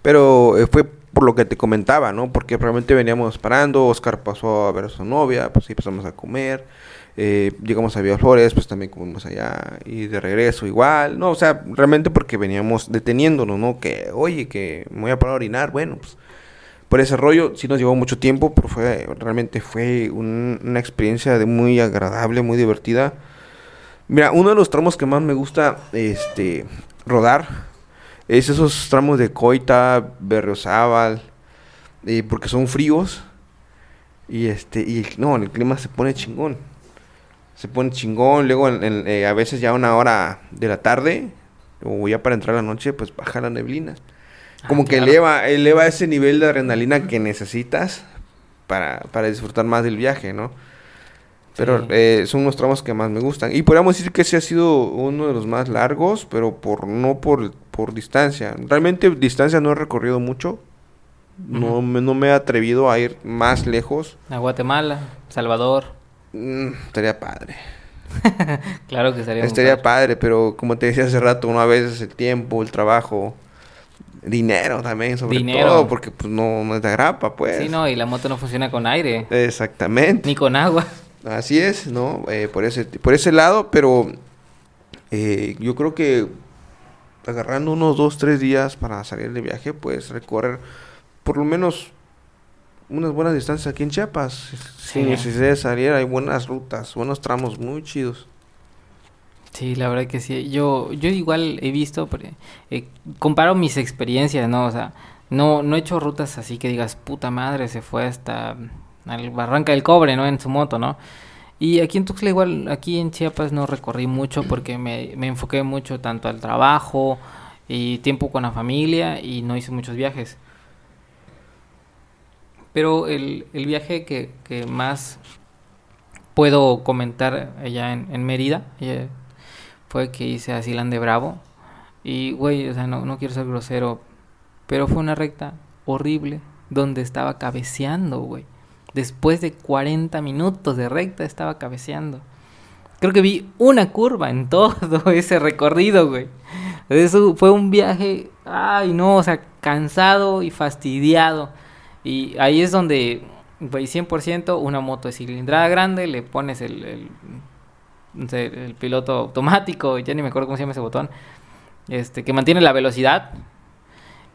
Pero eh, fue por lo que te comentaba, ¿no? Porque realmente veníamos parando, Oscar pasó a ver a su novia, pues sí, empezamos a comer eh, llegamos a Flores, pues también comimos allá y de regreso igual, no, o sea, realmente porque veníamos deteniéndonos, ¿no? Que, oye, que me voy a parar a orinar, bueno, pues por ese rollo sí nos llevó mucho tiempo, pero fue, realmente fue una experiencia muy agradable, muy divertida. Mira, uno de los tramos que más me gusta este, rodar es esos tramos de Coita, Berriozábal, eh, porque son fríos y este y no, el clima se pone chingón se pone chingón, luego eh, a veces ya una hora de la tarde o ya para entrar a la noche, pues baja la neblina. Ah, Como que eleva, eleva ese nivel de adrenalina que necesitas para, para disfrutar más del viaje, ¿no? Pero eh, son unos tramos que más me gustan. Y podríamos decir que ese ha sido uno de los más largos, pero por no por, por distancia. Realmente distancia no he recorrido mucho. no, me, no me he atrevido a ir más lejos. A Guatemala, Salvador. Mm, estaría padre. claro que estaría Estaría padre. pero como te decía hace rato, una vez el tiempo, el trabajo, dinero también, sobre todo, porque pues no, no es de grapa, pues. Sí, no, y la moto no funciona con aire. Exactamente. Ni con agua. Así es, ¿no? Eh, por, ese, por ese lado, pero eh, yo creo que agarrando unos dos, tres días para salir de viaje, pues recorrer por lo menos unas buenas distancias aquí en Chiapas. Sin necesidad de salir, hay buenas rutas, buenos tramos muy chidos. Sí, la verdad que sí. Yo, yo igual he visto, eh, comparo mis experiencias, ¿no? O sea, no, no he hecho rutas así que digas, puta madre, se fue hasta al Barranca del Cobre, ¿no? En su moto, ¿no? Y aquí en Tuxtla igual, aquí en Chiapas no recorrí mucho porque me, me enfoqué mucho tanto al trabajo y tiempo con la familia y no hice muchos viajes. Pero el, el viaje que, que, más puedo comentar allá en, en Mérida eh, fue que hice a Silán de Bravo. Y, güey, o sea, no, no quiero ser grosero, pero fue una recta horrible donde estaba cabeceando, güey. Después de 40 minutos de recta estaba cabeceando. Creo que vi una curva en todo ese recorrido, güey. Eso fue un viaje, ay no, o sea, cansado y fastidiado. Y ahí es donde, pues 100%, una moto de cilindrada grande, le pones el, el, el piloto automático, ya ni me acuerdo cómo se llama ese botón, este, que mantiene la velocidad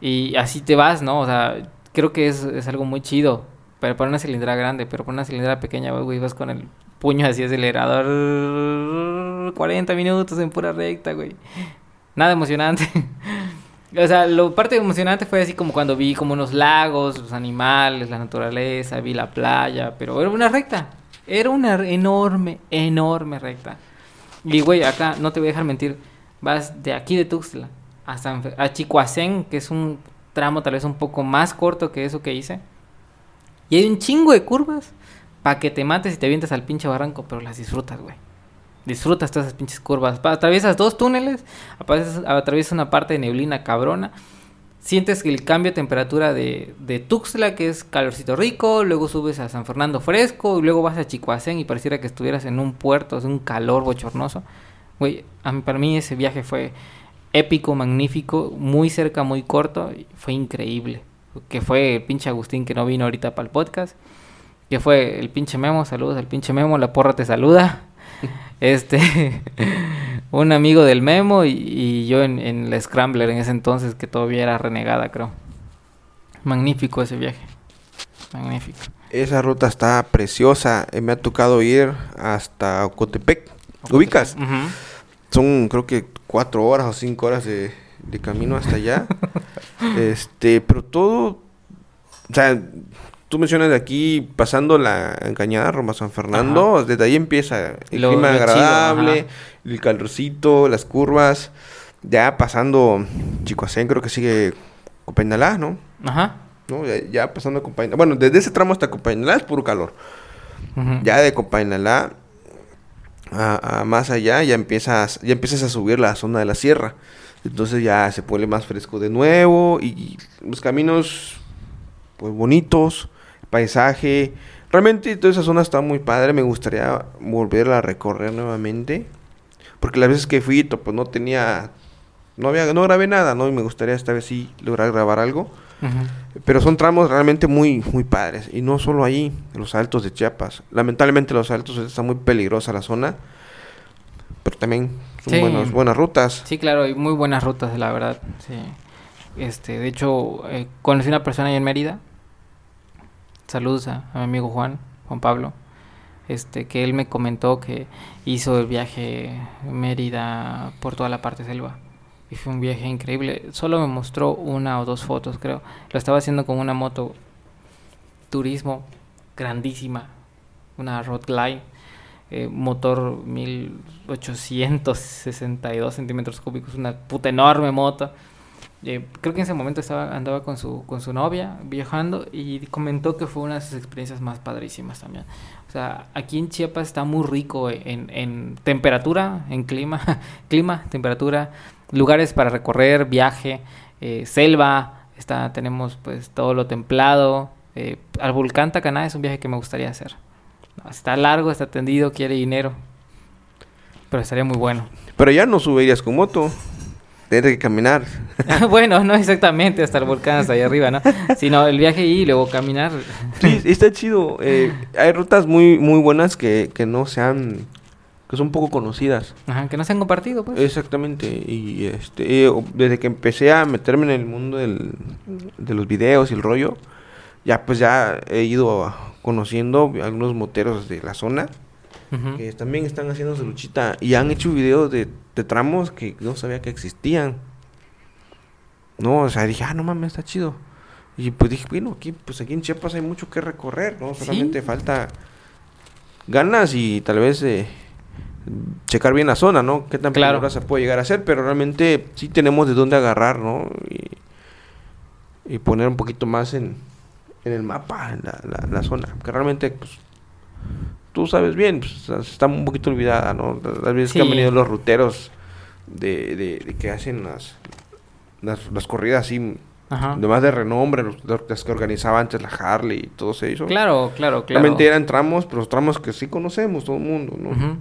Y así te vas, ¿no? O sea, creo que es, es algo muy chido. Pero para una cilindrada grande, pero para una cilindrada pequeña, güey, vas con el puño así acelerador. 40 minutos en pura recta, güey. Nada emocionante. o sea, lo parte emocionante fue así como cuando vi como unos lagos, los animales, la naturaleza, vi la playa, pero era una recta. Era una enorme, enorme recta. Y, güey, acá, no te voy a dejar mentir, vas de aquí de Tuxtla hasta a Chicoacén, que es un tramo tal vez un poco más corto que eso que hice y hay un chingo de curvas para que te mates y te avientes al pinche barranco, pero las disfrutas, güey. Disfrutas todas esas pinches curvas. Atraviesas dos túneles, atraviesas una parte de neblina cabrona. Sientes el cambio de temperatura de, de Tuxtla, que es calorcito rico, luego subes a San Fernando fresco, y luego vas a Chicoacén y pareciera que estuvieras en un puerto, es un calor bochornoso. Güey, para mí ese viaje fue épico, magnífico, muy cerca, muy corto, fue increíble que fue el pinche Agustín que no vino ahorita para el podcast, que fue el pinche Memo, saludos al pinche Memo, la porra te saluda. este, un amigo del Memo y, yo en, en, la Scrambler en ese entonces que todavía era renegada, creo. Magnífico ese viaje. Magnífico. Esa ruta está preciosa. Eh, me ha tocado ir hasta Ocotepec. ¿Ubicas? Son creo que cuatro horas o cinco horas de, de camino hasta allá. este, pero todo, o sea, tú mencionas de aquí pasando la encañada Roma San Fernando, desde ahí empieza el clima agradable, el calorcito, las curvas, ya pasando Chicoacén creo que sigue Copainalá, ¿no? Ajá. ¿No? Ya, pasando a. Bueno, desde ese tramo hasta Copainalá es puro calor. Ya de Copainalá a, más allá ya empiezas, ya empiezas a subir la zona de la sierra. Entonces ya se pone más fresco de nuevo y los caminos pues bonitos, paisaje. Realmente toda esa zona está muy padre, me gustaría volverla a recorrer nuevamente. Porque las veces que fui pues no tenía no había no grabé nada, ¿no? Y me gustaría esta vez sí lograr grabar algo. Pero son tramos realmente muy muy padres y no solo ahí, los altos de Chiapas. Lamentablemente los altos está muy peligrosa la zona. Pero también son buenas rutas. Sí, claro, y muy buenas rutas, la verdad. Sí. Este, de hecho, eh, conocí una persona ahí en Mérida. Saludos a, mi amigo Juan, Juan Pablo. Este, que él me comentó que hizo el viaje Mérida por toda la parte selva. Y fue un viaje increíble. Solo me mostró una o dos fotos, creo. Lo estaba haciendo con una moto turismo grandísima. Una Roadline eh, motor 1862 centímetros cúbicos, una puta enorme moto. Eh, creo que en ese momento estaba andaba con su con su novia viajando y comentó que fue una de sus experiencias más padrísimas también. O sea, aquí en Chiapas está muy rico en, en temperatura, en clima, clima, temperatura, lugares para recorrer, viaje, eh, selva, está tenemos pues todo lo templado. al volcán Tacaná es un viaje que me gustaría hacer. Está largo, está tendido, quiere dinero. Pero estaría muy bueno. Pero ya no subirías con moto. Tienes que caminar. bueno, no exactamente hasta el volcán, hasta allá arriba, ¿no? Sino el viaje y luego caminar. sí, está chido. Eh, hay rutas muy, muy buenas que, que no se han que son poco conocidas. Ajá, que no se han compartido, pues. Exactamente. Y este, desde que empecé a meterme en el mundo del, de los videos y el rollo, ya pues ya he ido conociendo algunos moteros de la zona que también están haciendo su luchita y han hecho videos de, tramos que no sabía que existían. No, o sea, dije, ah, no mames, está chido. Y pues dije, bueno, aquí, pues aquí en Chiapas hay mucho que recorrer, ¿no? Solamente falta ganas y tal vez eh, checar bien la zona, ¿no? Qué tan claro. se puede llegar a ser, pero realmente sí tenemos de dónde agarrar, ¿no? y poner un poquito más en, en el mapa, en la, la, zona. Que realmente, pues, tú sabes bien, pues, está un poquito olvidada, ¿no? Las veces que han venido los ruteros de, de, que hacen las, las, corridas así, de más de renombre, las que organizaba antes la Harley y todo eso. Claro, claro, claro. Realmente eran tramos, pero los tramos que sí conocemos todo el mundo, ¿no?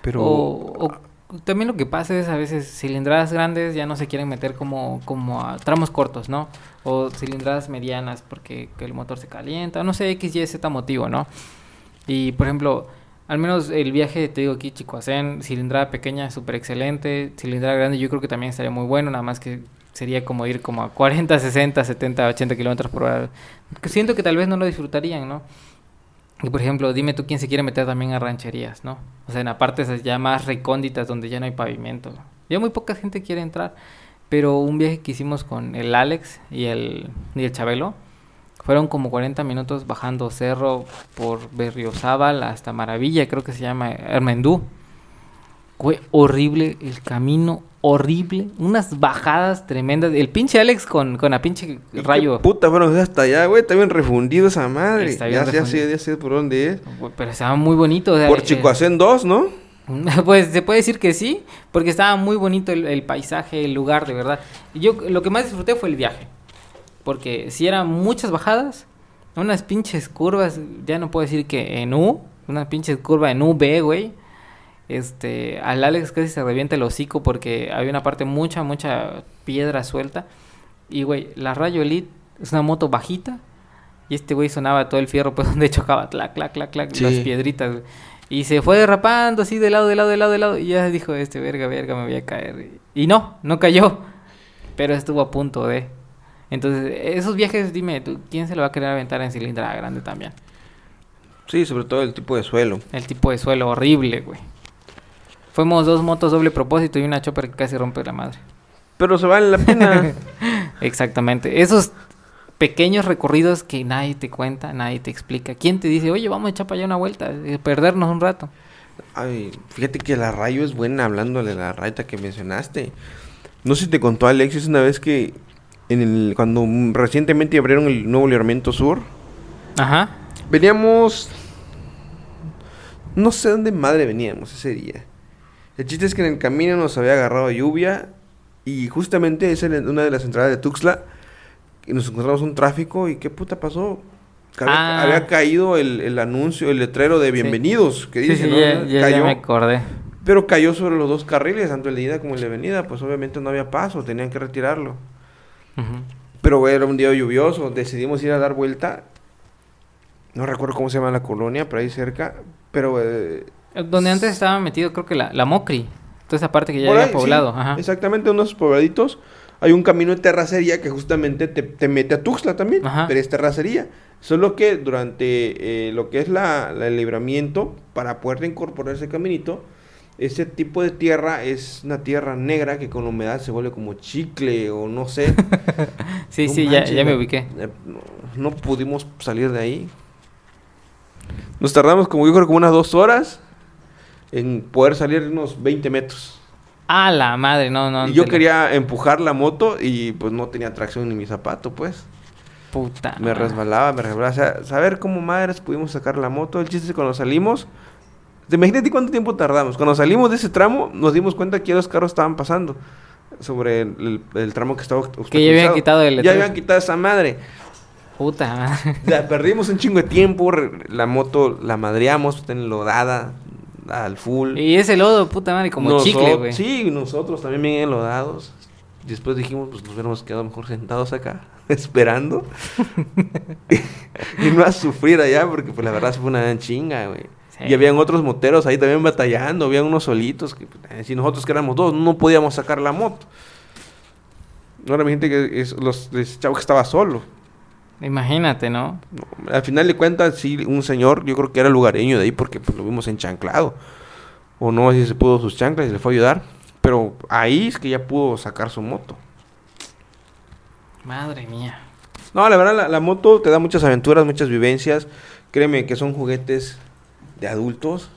Pero también lo que pasa es a veces cilindradas grandes ya no se quieren meter como, como a tramos cortos, ¿no? O cilindradas medianas porque el motor se calienta, no sé, X, Y, Z motivo, ¿no? Y por ejemplo, al menos el viaje, te digo aquí, Chicoacén, cilindrada pequeña, súper excelente, cilindrada grande yo creo que también estaría muy bueno, nada más que sería como ir como a 40, 60, 70, 80 kilómetros por hora. Siento que tal vez no lo disfrutarían, ¿no? Y por ejemplo, dime tú quién se quiere meter también a rancherías, ¿no? O sea, en partes ya más recónditas donde ya no hay pavimento. Ya muy poca gente quiere entrar. Pero un viaje que hicimos con el Alex y el, y el Chabelo, fueron como 40 minutos bajando cerro por Berriozábal hasta Maravilla, creo que se llama Hermendú. Fue horrible el camino, horrible. Unas bajadas tremendas. El pinche Alex con, con la pinche rayo. ¿Qué puta, fueron hasta allá, güey. Está bien refundido esa madre. Está bien ya, ya, sé, ya sé por dónde es. Pero estaba muy bonito. por eh, Chicoacén 2, ¿no? Pues se puede decir que sí, porque estaba muy bonito el, el, paisaje, el lugar, de verdad. Yo lo que más disfruté fue el viaje. Porque si eran muchas bajadas, unas pinches curvas, ya no puedo decir que en U, una pinche curva en V, güey este, al Alex casi se revienta el hocico porque había una parte mucha, mucha piedra suelta. Y, güey, la Rayo Elite es una moto bajita. Y este güey sonaba todo el fierro, pues donde chocaba, clac, clac, clac, clac, las piedritas. Y se fue derrapando así de lado, de lado, de lado, de lado. Y ya dijo, este, verga, verga, me voy a caer. Y no, no cayó. Pero estuvo a punto de. Entonces, esos viajes, dime, ¿quién se lo va a querer aventar en cilindrada grande también? Sí, sobre todo el tipo de suelo. El tipo de suelo horrible, güey. Fuimos dos motos doble propósito y una chopper que casi rompe la madre. Pero se vale la pena. Exactamente. Esos pequeños recorridos que nadie te cuenta, nadie te explica. ¿Quién te dice, oye, vamos a echar para allá una vuelta, eh, perdernos un rato? Ay, fíjate que la rayo es buena hablando de la rayita que mencionaste. No sé si te contó Alexis una vez que en el, cuando recientemente abrieron el nuevo libramiento sur. Ajá. Veníamos. No sé dónde madre veníamos ese día. El chiste es que en el camino nos había agarrado lluvia y justamente es en una de las entradas de Tuxtla y nos encontramos un tráfico y qué puta pasó. Había, ah. caído el, anuncio, el letrero de bienvenidos que dice, ¿no? cayó, me acordé. Pero cayó sobre los dos carriles, tanto el de ida como el de venida, pues obviamente no había paso, tenían que retirarlo. Pero era un día lluvioso, decidimos ir a dar vuelta. No recuerdo cómo se llama la colonia, pero ahí cerca. Pero eh, donde antes estaba metido, creo que la, la Mocri. Toda esa parte que ya había poblado. Exactamente, unos pobladitos. Hay un camino de terracería que justamente te, mete a Tuxtla también. Pero es terracería. Solo que durante eh, lo que es la, el libramiento, para poder incorporar ese caminito, ese tipo de tierra es una tierra negra que con humedad se vuelve como chicle o no sé. sí, sí, ya, ya, me ubiqué. Eh, no, pudimos salir de ahí. Nos tardamos como yo creo como unas dos horas en poder salir unos 20 metros. A la madre, no, no. Y yo quería empujar la moto y pues no tenía tracción ni mi zapato, pues. Puta. Me resbalaba, me resbalaba. O sea, saber cómo madres pudimos sacar la moto. El chiste es que cuando salimos, imagínate cuánto tiempo tardamos. Cuando salimos de ese tramo, nos dimos cuenta que dos carros estaban pasando sobre el, tramo que estaba Que ya habían quitado el Ya habían quitado esa madre. Puta madre. Ya perdimos un chingo de tiempo. La moto la madreamos, enlodada al full. Y ese lodo, puta madre, como chicle, güey. Sí, nosotros también bien enlodados. Después dijimos, pues nos hubiéramos quedado mejor sentados acá, esperando. y no a sufrir allá, porque pues la verdad fue una chinga, güey. Y habían otros moteros ahí también batallando, habían unos solitos. que eh, Si nosotros que éramos dos, no podíamos sacar la moto. Ahora mi gente que es, los, chavo que estaba solo. Imagínate, ¿no? Al final de cuentas, sí, un señor, yo creo que era lugareño de ahí porque pues, lo vimos enchanclado. O no, si se pudo sus chanclas y le fue a ayudar. Pero ahí es que ya pudo sacar su moto. Madre mía. No, la verdad, la, moto te da muchas aventuras, muchas vivencias. Créeme que son juguetes de adultos.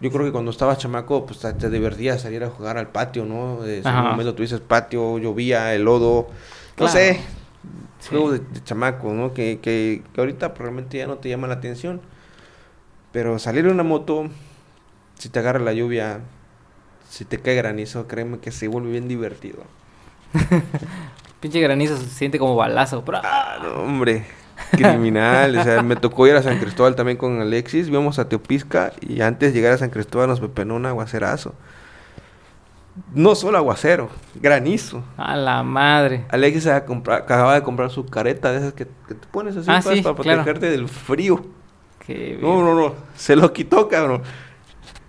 Yo creo que cuando estabas chamaco, pues te divertías salir a jugar al patio, ¿no? En un momento tuviste patio, llovía, el lodo. No sé, juegos de, chamaco, ¿no? Que, que, ahorita probablemente ya no te llama la atención. Pero salir en una moto, si te agarra la lluvia, si te cae granizo, créeme que se vuelve bien divertido. Pinche granizo se siente como balazo. Ah, no, hombre. Criminal. o sea, me tocó ir a San Cristóbal también con Alexis. Vimos a Teopisca y antes de llegar a San Cristóbal nos pepenó un aguacerazo no solo aguacero, granizo. A la madre. Alexis acaba de comprar su careta de esas que, te pones así ah, para protegerte del frío. no, no, no. Se lo quitó, cabrón.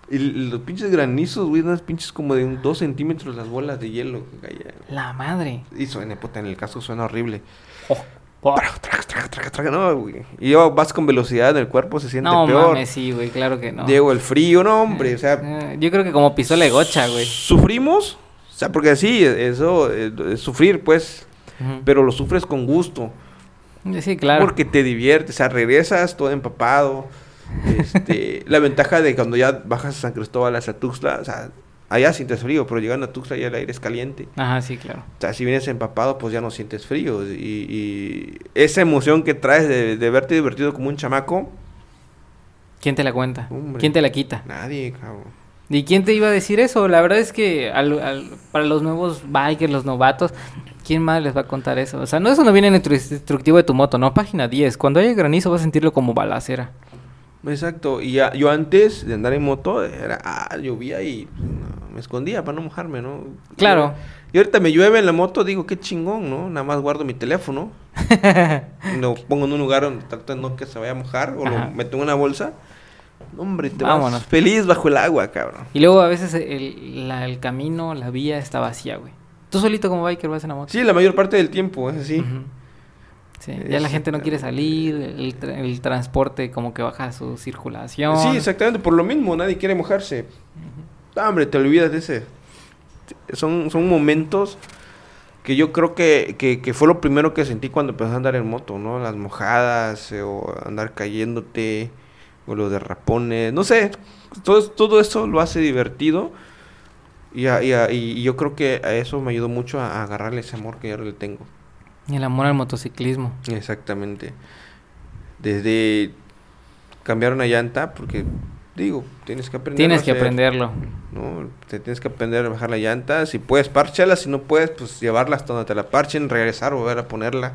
Y los pinches granizos, güey, unas pinches como de un, dos centímetros las bolas de hielo que caían. La madre. Y suena, puta, en el caso suena horrible. Oh. No, güey. Y vas con velocidad en el cuerpo, se siente peor. No mames, sí, güey, claro que no. Diego, el frío, no, hombre, o sea... Eh, yo creo que como pistola de gocha, güey. ¿Sufrimos? O sea, porque sí, eso es sufrir, pues, pero lo sufres con gusto. Sí, claro. Porque te diviertes, o sea, regresas todo empapado. Este, la ventaja de cuando ya bajas a San Cristóbal hacia Tuxtla, o sea, allá sientes frío, pero llegando a Tuxtla ya el aire es caliente. Ajá, sí, claro. O sea, si vienes empapado, pues ya no sientes frío. Y, esa emoción que traes de, de, verte divertido como un chamaco. ¿Quién te la cuenta? ¿Quién te la quita? Nadie, cabrón. ¿Y quién te iba a decir eso? La verdad es que para los nuevos bikers, los novatos, ¿quién más les va a contar eso? O sea, no eso no viene en el instructivo de tu moto, no, página 10. Cuando haya granizo vas a sentirlo como balacera. Exacto, y ya, yo antes de andar en moto, era, ah, llovía y me escondía para no mojarme, ¿no? Claro. Y ahorita me llueve en la moto, digo, qué chingón, ¿no? Nada más guardo mi teléfono, lo pongo en un lugar donde trato no que se vaya a mojar, o lo meto en una bolsa Hombre, te Vámonos. feliz bajo el agua, cabrón. Y luego a veces el, camino, la vía está vacía, güey. ¿Tú solito como biker vas en la moto? Sí, la mayor parte del tiempo, es así. Sí, ya la gente no quiere salir, el, transporte como que baja su circulación. Sí, exactamente, por lo mismo, nadie quiere mojarse. hombre, te olvidas de ese. Son, son momentos que yo creo que, que, fue lo primero que sentí cuando empecé a andar en moto, ¿no? Las mojadas eh, o andar cayéndote o los derrapones, no sé, todo, todo eso lo hace divertido y, y, yo creo que a eso me ayudó mucho a, agarrarle ese amor que yo le tengo. El amor al motociclismo. Exactamente. Desde cambiar una llanta, porque digo, tienes que aprender. Tienes que aprenderlo. ¿no? Te tienes que aprender a bajar la llanta. Si puedes, párchala. Si no puedes, pues llevarla hasta donde te la parchen, regresar, volver a ponerla.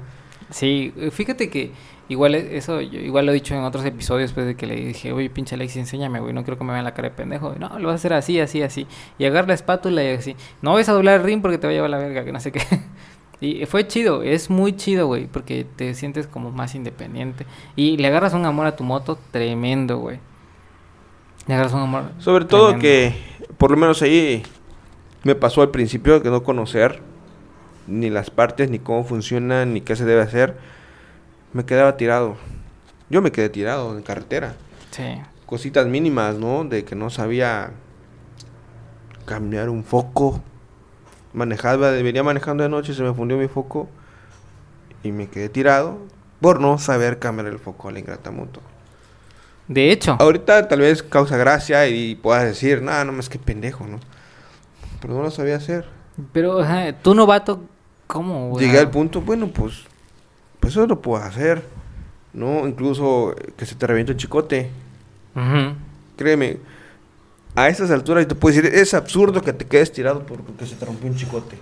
Sí, fíjate que Igual eso, yo igual lo he dicho en otros episodios después de que le dije, oye, pinche Alexis, enséñame, güey, no creo que me vean la cara de pendejo. No, lo vas a hacer así, así, así. Y agarra la espátula y así. No vas a doblar el ring porque te va a llevar la verga, que no sé qué. y fue chido, es muy chido, güey, porque te sientes como más independiente. Y le agarras un amor a tu moto tremendo, güey. Le agarras un amor. Sobre todo que, por lo menos ahí, me pasó al principio de no conocer ni las partes, ni cómo funcionan, ni qué se debe hacer me quedaba tirado. Yo me quedé tirado en carretera. Sí. Cositas mínimas, ¿no? De que no sabía cambiar un foco. Manejaba, venía manejando de noche, se me fundió mi foco y me quedé tirado por no saber cambiar el foco a la ingrata moto. De hecho. Ahorita tal vez causa gracia y puedas decir, nada, no más que pendejo, ¿no? Pero no lo sabía hacer. Pero, tú novato, ¿cómo? Llegué al punto, bueno, pues pues eso lo puedes hacer, ¿no? Incluso que se te reviente un chicote. Créeme, a esas alturas te puedo decir, es absurdo que te quedes tirado porque se te rompió un chicote.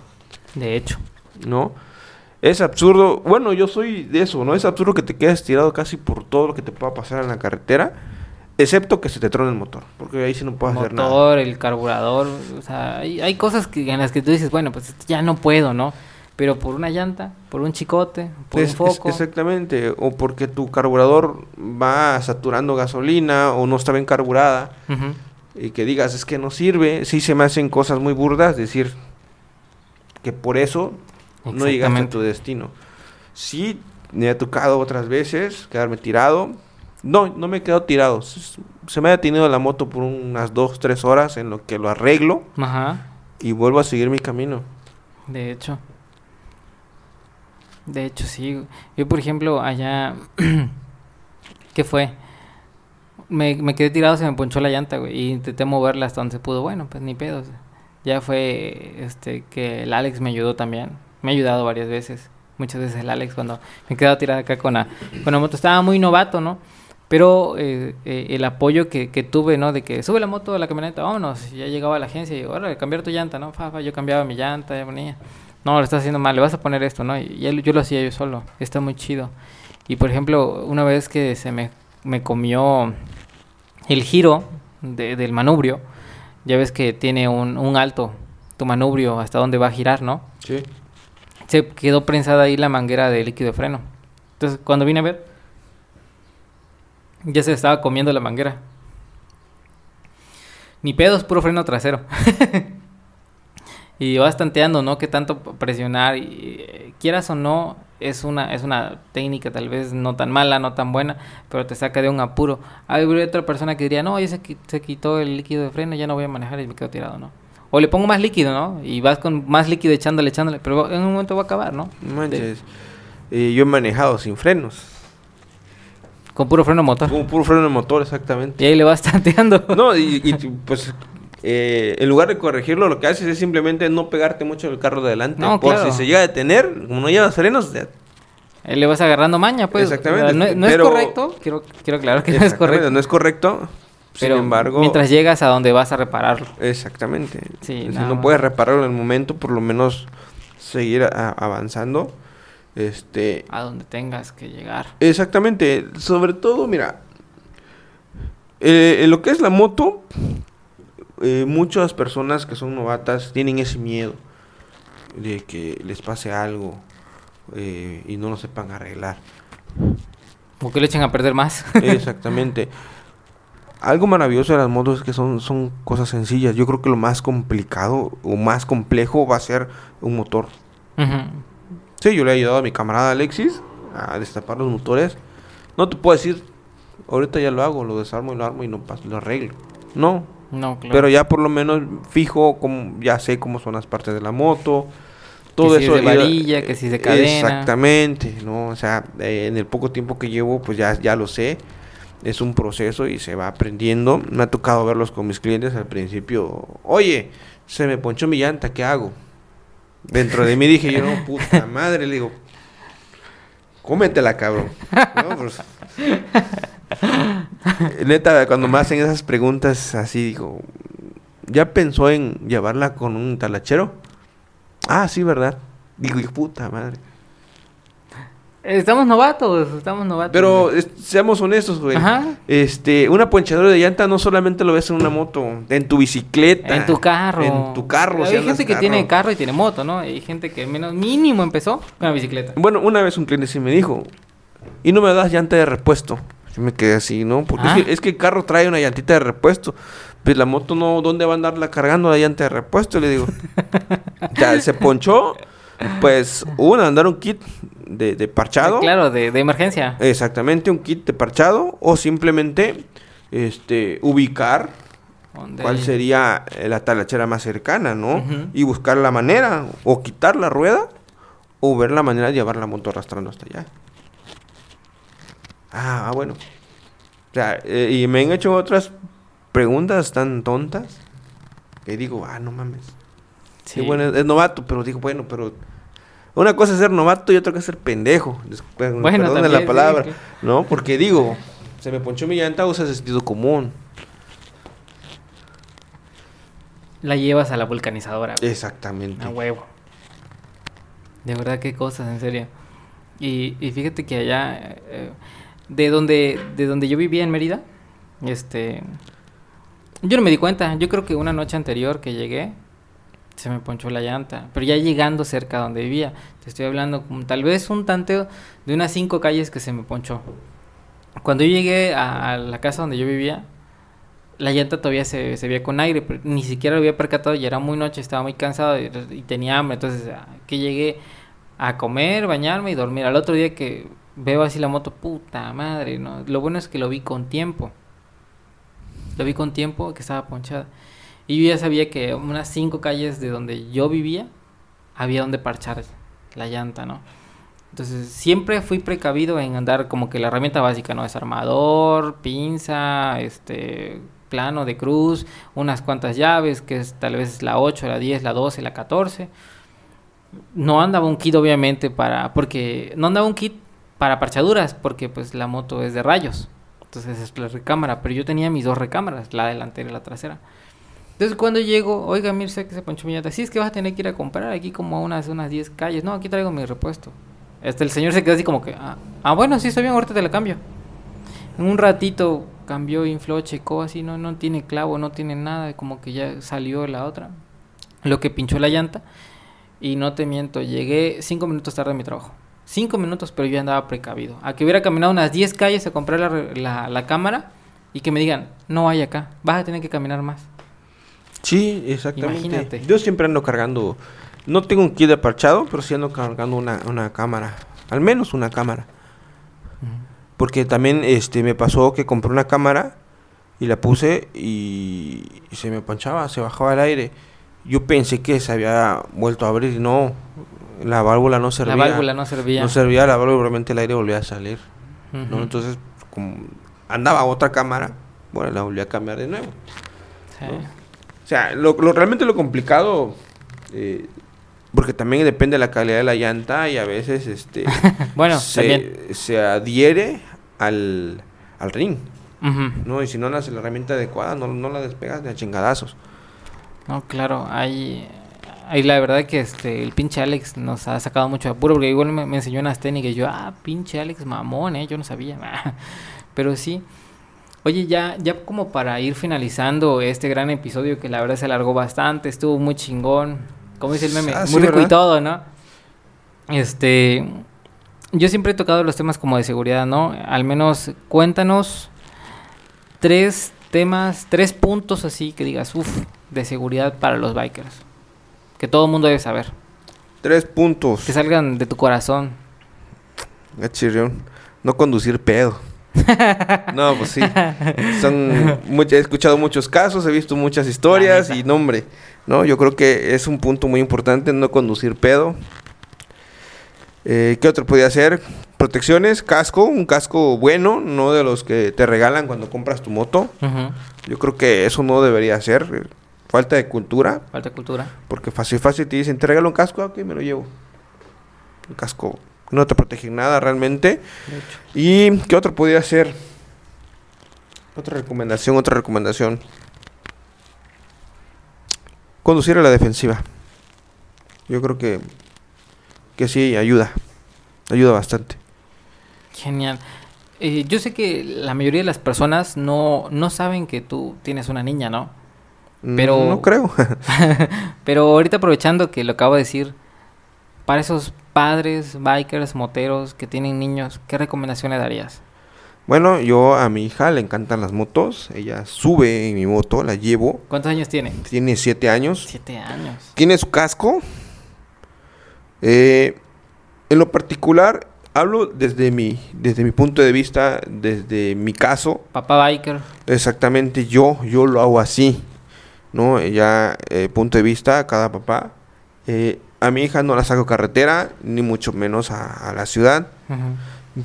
De hecho. ¿No? Es absurdo, bueno, yo soy de eso, ¿no? Es absurdo que te quedes tirado casi por todo lo que te pueda pasar en la carretera, excepto que se te trone el motor, porque ahí sí no puedes hacer nada. El motor, el carburador, o sea, hay, hay cosas que, en las que tú dices, bueno, pues ya no puedo, ¿no? pero por una llanta, por un chicote, por un foco. exactamente, o porque tu carburador va saturando gasolina o no está bien carburada y que digas es que no sirve, sí se me hacen cosas muy burdas, decir que por eso no llegaste a tu destino. Sí, me ha tocado otras veces quedarme tirado. No, no me he quedado tirado. Se me ha detenido la moto por unas dos, tres horas en lo que lo arreglo. Y vuelvo a seguir mi camino. De hecho. De hecho, sí. Yo, por ejemplo, allá... ¿Qué fue? Me, me, quedé tirado, se me ponchó la llanta, güey. Y intenté moverla hasta donde se pudo. Bueno, pues ni pedo. Ya fue este que el Alex me ayudó también. Me ha ayudado varias veces. Muchas veces el Alex cuando me quedado tirado acá con la, con la moto. Estaba muy novato, ¿no? Pero eh, eh, el apoyo que, que, tuve, ¿no? De que sube la moto a la camioneta, vámonos. Ya llegaba a la agencia y, órale, cambiar tu llanta, ¿no? Fa, yo cambiaba mi llanta, ya ponía no, lo estás haciendo mal, le vas a poner esto, ¿no? Y yo lo hacía yo solo, está muy chido. Y por ejemplo, una vez que se me, me comió el giro del manubrio, ya ves que tiene un, un alto tu manubrio hasta dónde va a girar, ¿no? Sí. Se quedó prensada ahí la manguera de líquido de freno. Entonces, cuando vine a ver, ya se estaba comiendo la manguera. Ni pedos, puro freno trasero. y vas tanteando, ¿no? Que tanto presionar. Y, eh, quieras o no, es una, es una técnica tal vez no tan mala, no tan buena, pero te saca de un apuro. Hay otra persona que diría, no, ya se, se quitó el líquido de freno, ya no voy a manejar y me quedo tirado, ¿no? O le pongo más líquido, ¿no? Y vas con más líquido echándole, echándole, pero en un momento va a acabar, ¿no? Manches. Eh, yo he manejado sin frenos. Con puro freno motor. Con puro freno motor, exactamente. Y ahí le vas tanteando. No, y, pues eh, en lugar de corregirlo, lo que haces es simplemente no pegarte mucho el carro de adelante. No, por si se llega a detener, como no llevas frenos, le vas agarrando maña, pues. Exactamente. No, es correcto, quiero, quiero aclarar que no es correcto. No es correcto, pero Sin embargo, mientras llegas a donde vas a repararlo. Exactamente. si no puedes repararlo en el momento, por lo menos seguir avanzando. Este, a donde tengas que llegar. Exactamente. Sobre todo, mira, eh, lo que es la moto, eh, muchas personas que son novatas tienen ese miedo de que les pase algo eh, y no lo sepan arreglar. O que le echen a perder más. Exactamente. Algo maravilloso de las motos es que son, son cosas sencillas. Yo creo que lo más complicado o más complejo va a ser un motor. Sí, yo le he ayudado a mi camarada Alexis a destapar los motores. No te puedo decir, ahorita ya lo hago, lo desarmo y lo armo y no paso, lo arreglo. No. No, claro. Pero ya por lo menos fijo, como, ya sé cómo son las partes de la moto. Todo que eso. Si es de varilla, que si es de cadena. Exactamente, ¿no? O sea, eh, en el poco tiempo que llevo, pues ya, ya lo sé es un proceso y se va aprendiendo. Me ha tocado verlos con mis clientes al principio. Oye, se me ponchó mi llanta, ¿qué hago? Dentro de mí dije yo, no, puta madre, le digo, cómetela, cabrón. Pues, neta, cuando me hacen esas preguntas así, digo, ¿ya pensó en llevarla con un talachero? Ah, sí, ¿verdad? Digo, puta madre. Estamos novatos, estamos novatos. Pero seamos honestos, güey. Este, una ponchadora de llanta no solamente lo ves en una moto, en tu bicicleta, en tu carro. En tu carro. Hay gente que tiene carro y tiene moto, ¿no? Hay gente que menos mínimo empezó con la bicicleta. Bueno, una vez un cliente sí me dijo, "¿Y no me das llanta de repuesto?" Yo me quedé así, ¿no? Porque es que, es que, el carro trae una llantita de repuesto. Pues la moto no, ¿dónde va a andarla cargando la llanta de repuesto? Le digo. ya se ponchó pues, uno, andar un kit de, de parchado. claro, de, emergencia. Exactamente, un kit de parchado. O simplemente este, ubicar cuál sería la talachera más cercana, ¿no? Y buscar la manera, o quitar la rueda, o ver la manera de llevar la moto arrastrando hasta allá. Ah, ah bueno. O sea, eh, y me han hecho otras preguntas tan tontas que digo, ah, no mames. Sí. bueno, es, novato, pero digo, bueno, pero una cosa es ser novato y otra cosa es ser pendejo. Bueno, perdón la palabra, ¿no? Porque digo, se me ponchó mi llanta, usa sentido común. La llevas a la vulcanizadora. Exactamente. A huevo. De verdad, qué cosas, en serio. Y, y fíjate que allá, eh, de donde de donde yo vivía en Mérida, este, yo no me di cuenta. Yo creo que una noche anterior que llegué, se me ponchó la llanta. Pero ya llegando cerca donde vivía, te estoy hablando como tal vez un tanteo de unas cinco calles que se me ponchó. Cuando yo llegué a, la casa donde yo vivía, la llanta todavía se, se veía con aire, pero ni siquiera lo había percatado, y era muy noche, estaba muy cansado y, tenía hambre. Entonces, ah, que llegué a comer, bañarme y dormir. Al otro día que veo así la moto, puta madre, ¿no? Lo bueno es que lo vi con tiempo. Lo vi con tiempo que estaba ponchada. Y yo ya sabía que unas cinco calles de donde yo vivía había donde parchar la llanta, ¿no? Entonces siempre fui precavido en andar como que la herramienta básica, ¿no? Desarmador, pinza, este plano de cruz, unas cuantas llaves, que es tal vez la 8, la 10, la 12, la 14. No andaba un kit obviamente para, porque no andaba un kit para parchaduras, porque pues la moto es de rayos. Entonces es la recámara, pero yo tenía mis dos recámaras, la delantera y la trasera. Entonces cuando llego, oiga, mire, sé que se ponchó mi llanta. Sí, es que vas a tener que ir a comprar aquí como a unas, unas 10 calles. No, aquí traigo mi repuesto. Este, el señor se quedó así como que, ah, ah, bueno, sí, está bien, ahorita te la cambio. En un ratito cambió, infló, checó así, no, no tiene clavo, no tiene nada, como que ya salió la otra. Lo que pinchó la llanta. Y no te miento, llegué 5 minutos tarde a mi trabajo. 5 minutos, pero yo andaba precavido. A que hubiera caminado unas 10 calles a comprar la, la, la cámara y que me digan, no hay acá, vas a tener que caminar más. Sí, exactamente. Yo siempre ando cargando, no tengo un kit de parchado, pero sí ando cargando una, una cámara, al menos una cámara. Porque también este me pasó que compré una cámara y la puse y, se me ponchaba, se bajaba el aire. Yo pensé que se había vuelto a abrir, no, la válvula no servía. La válvula no servía. No servía la válvula, realmente el aire volvía a salir. ¿no? Entonces, como andaba otra cámara, bueno, la volví a cambiar de nuevo. O sea, lo, realmente lo complicado, eh, porque también depende de la calidad de la llanta y a veces este bueno, se, se adhiere al, al ring. ¿no? Y si no haces la herramienta adecuada, no, no la despegas de a chingadazos. No, claro, hay, hay la verdad que este, el pinche Alex nos ha sacado mucho de apuro, porque igual me, enseñó unas técnicas y yo, ah, pinche Alex mamón, eh, yo no sabía. Pero sí. Oye, ya, ya como para ir finalizando este gran episodio que la verdad se alargó bastante, estuvo muy chingón, como dice el meme, ah, muy rico y todo, ¿no? Este, yo siempre he tocado los temas como de seguridad, ¿no? Al menos cuéntanos tres temas, tres puntos así que digas, uff, de seguridad para los bikers. Que todo el mundo debe saber. Tres puntos. Que salgan de tu corazón. Chirrión. No conducir pedo. no, pues sí. Son he escuchado muchos casos, he visto muchas historias y nombre. No, yo creo que es un punto muy importante no conducir pedo. Eh, ¿Qué otro podía ser? Protecciones, casco, un casco bueno, no de los que te regalan cuando compras tu moto. Yo creo que eso no debería ser. Falta de cultura. Falta de cultura. Porque fácil, fácil te dicen, regalo un casco, ok, me lo llevo. Un casco no te protege nada realmente. ¿Y qué otro podría ser? Otra recomendación, otra recomendación. Conducir a la defensiva. Yo creo que que sí ayuda, ayuda bastante. Genial. Eh, yo sé que la mayoría de las personas no, no saben que tú tienes una niña, ¿no? Mm, pero... No creo. pero ahorita aprovechando que lo acabo de decir, para esos padres, bikers, moteros que tienen niños, ¿qué recomendación le darías? Bueno, yo a mi hija le encantan las motos. Ella sube en mi moto, la llevo. ¿Cuántos años tiene? Tiene siete años. Siete años. Tiene su casco. Eh, en lo particular, hablo desde mi, desde mi punto de vista, desde mi caso. Papá biker. Exactamente, yo, yo lo hago así, ¿no? Ya, eh, punto de vista, cada papá. Eh, a mi hija no la saco carretera, ni mucho menos a, la ciudad.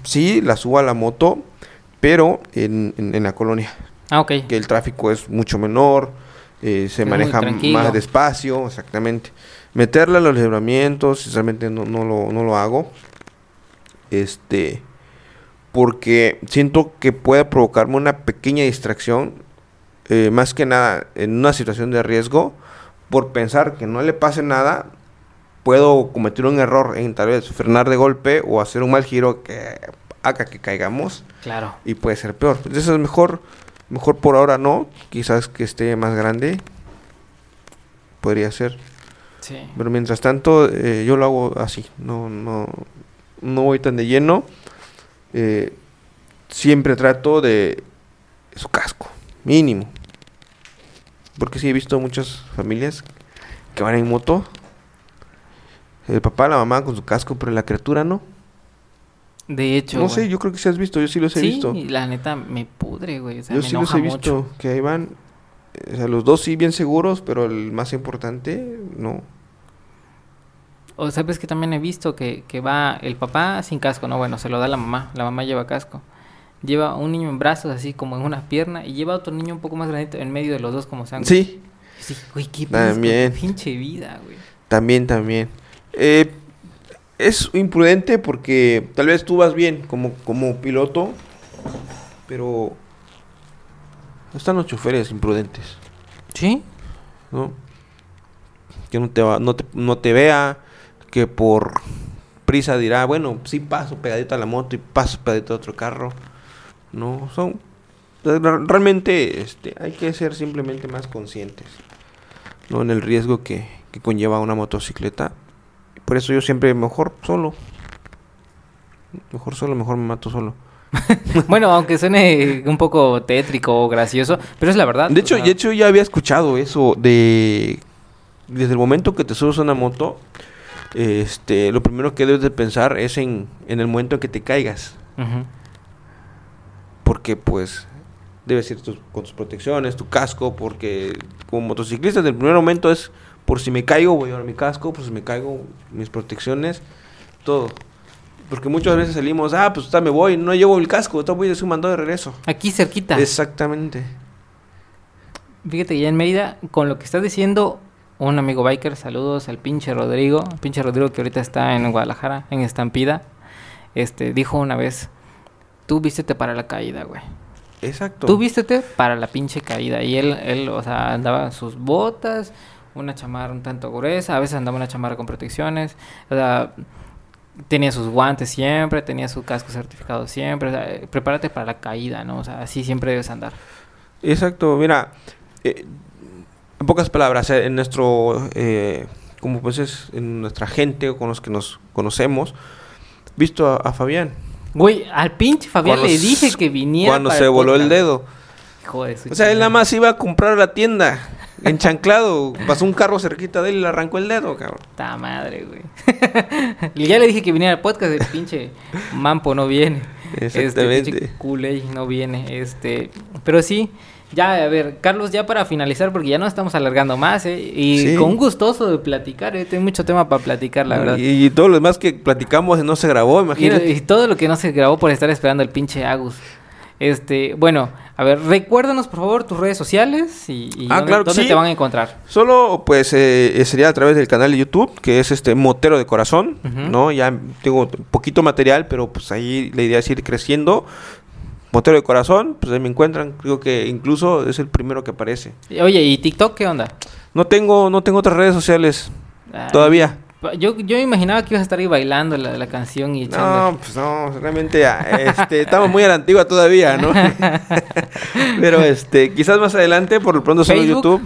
Sí, la subo a la moto, pero en, en, la colonia. Ah, ok. Que el tráfico es mucho menor, eh, se maneja más despacio, exactamente meterla a los libramientos, sinceramente no, no, lo, no lo hago. Este, porque siento que puede provocarme una pequeña distracción, eh, más que nada en una situación de riesgo, por pensar que no le pase nada, puedo cometer un error en tal vez frenar de golpe o hacer un mal giro que haga que caigamos. Claro. Y puede ser peor. Entonces es mejor, mejor por ahora no, quizás que esté más grande, podría ser. Pero mientras tanto, eh, yo lo hago así, no, no, no voy tan de lleno. Eh, siempre trato de su casco, mínimo. Porque sí he visto muchas familias que van en moto. El papá, la mamá con su casco, pero la criatura no. De hecho. No sé, yo creo que sí has visto, yo sí los he visto. Sí, la neta me pudre, güey. yo sí los he visto, que ahí van. O sea, los dos sí bien seguros, pero el más importante, no. O sabes que también he visto que, que va el papá sin casco, no, bueno, se lo da la mamá, la mamá lleva casco. Lleva un niño en brazos, así como en una pierna, y lleva otro niño un poco más grande en medio de los dos como sangre. Sí. Sí, güey, qué también. pinche vida, güey. También, también. Eh, es imprudente porque tal vez tú vas bien como, como piloto, pero están los choferes imprudentes. ¿Sí? ¿No? Que no te, va, no te, no te vea, que por prisa dirá, bueno, sí paso pegadito a la moto y paso pegadito a otro carro. No, son realmente este, hay que ser simplemente más conscientes no en el riesgo que, que conlleva una motocicleta. Por eso yo siempre mejor solo. Mejor solo, mejor me mato solo. bueno, aunque suene un poco tétrico o gracioso, pero es la verdad. De hecho, de hecho ya había escuchado eso de desde el momento que te subes a una moto, este, lo primero que debes de pensar es en, en el momento en que te caigas. Porque pues debes ir con tus protecciones, tu casco, porque como motociclista el primer momento es por si me caigo voy a llevar mi casco, por si me caigo mis protecciones, todo. Porque muchas veces salimos, ah, pues me voy, no llevo el casco, todo voy a mando de regreso. Aquí cerquita. Exactamente. Fíjate, ya en Mérida, con lo que estás diciendo, un amigo biker, saludos al pinche Rodrigo, pinche Rodrigo que ahorita está en Guadalajara, en Estampida, este, dijo una vez, tú vístete para la caída, güey. Exacto. Tú vístete para la pinche caída. Y él, él, o sea, andaba sus botas, una chamarra un tanto gruesa, a veces andaba una chamarra con protecciones, o sea, tenía sus guantes siempre, tenía su casco certificado siempre, o sea, prepárate para la caída, ¿no? O sea, así siempre debes andar. Exacto, mira, eh, en pocas palabras, eh, en nuestro, eh, como pues es, en nuestra gente o con los que nos conocemos, visto a, Fabián. Güey, al pinche Fabián le dije que viniera. Cuando se voló el dedo. Joder, o sea, él nada más iba a comprar la tienda. Enchanclado, pasó un carro cerquita de él y le arrancó el dedo, cabrón. Ta madre, güey. ya le dije que viniera al podcast, el pinche Mampo no viene. Este, Exactamente. Este, no viene. Este, pero sí, ya, a ver, Carlos, ya para finalizar, porque ya no estamos alargando más, ¿eh? Y con gustoso de platicar, ¿eh? Tengo mucho tema para platicar, la verdad. Y, todo lo demás que platicamos no se grabó, imagínate. Y, todo lo que no se grabó por estar esperando el pinche Agus. Este, bueno, a ver, recuérdanos por favor tus redes sociales y, ah, dónde, te van a encontrar. Solo pues eh, sería a través del canal de YouTube, que es este Motero de Corazón, ¿no? Ya tengo poquito material, pero pues ahí la idea es ir creciendo. Motero de Corazón, pues ahí me encuentran, creo que incluso es el primero que aparece. Oye, ¿y TikTok qué onda? No tengo, no tengo otras redes sociales todavía. Yo, yo imaginaba que ibas a estar ahí bailando la, la canción y echando... No, pues no, realmente este, estamos muy a la antigua todavía, ¿no? Pero este, quizás más adelante, por lo pronto solo YouTube.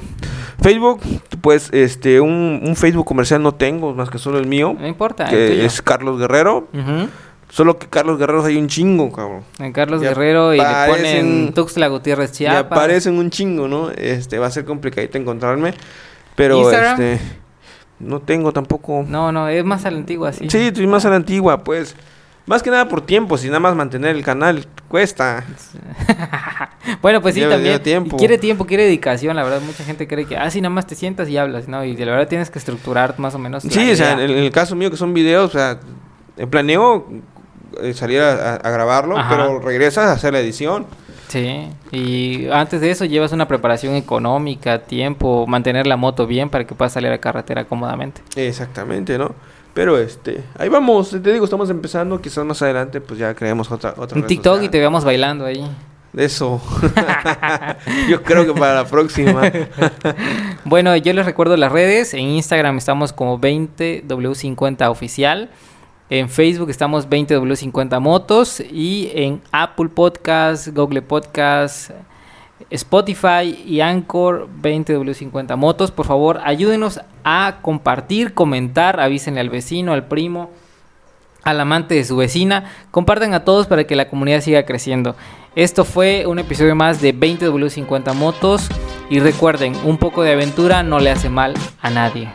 Facebook, pues este, un, un, Facebook comercial no tengo, más que solo el mío. No importa. Que es Carlos Guerrero. Solo que Carlos Guerrero hay un chingo, cabrón. En Carlos Guerrero y le ponen Tuxtla Gutiérrez Chiapas. Y aparecen un chingo, ¿no? Este, va a ser complicadito encontrarme. Pero este no tengo tampoco. No, no, es más a la antigua, sí. Sí, estoy más a la antigua, pues. Más que nada por tiempo, si nada más mantener el canal cuesta. bueno, pues sí, también. Tiempo. Quiere tiempo, quiere dedicación, la verdad. Mucha gente cree que, ah, sí, nada más te sientas y hablas, ¿no? Y de la verdad tienes que estructurar más o menos. Sí, o sea, en, el caso mío que son videos, o sea, planeo eh, salir a, grabarlo, pero regresas a hacer la edición. Sí, y antes de eso llevas una preparación económica, tiempo, mantener la moto bien para que puedas salir a carretera cómodamente. Exactamente, ¿no? Pero este, ahí vamos, te digo, estamos empezando, quizás más adelante pues ya creemos otra otra Un TikTok y te veamos bailando ahí. Eso. yo creo que para la próxima. bueno, yo les recuerdo las redes. En Instagram estamos como 20W50 oficial. En Facebook estamos 20W50 Motos y en Apple Podcast, Google Podcast, Spotify y Anchor 20W50 Motos. Por favor, ayúdenos a compartir, comentar, avísenle al vecino, al primo, al amante de su vecina. Compartan a todos para que la comunidad siga creciendo. Esto fue un episodio más de 20W50 Motos. Y recuerden, un poco de aventura no le hace mal a nadie.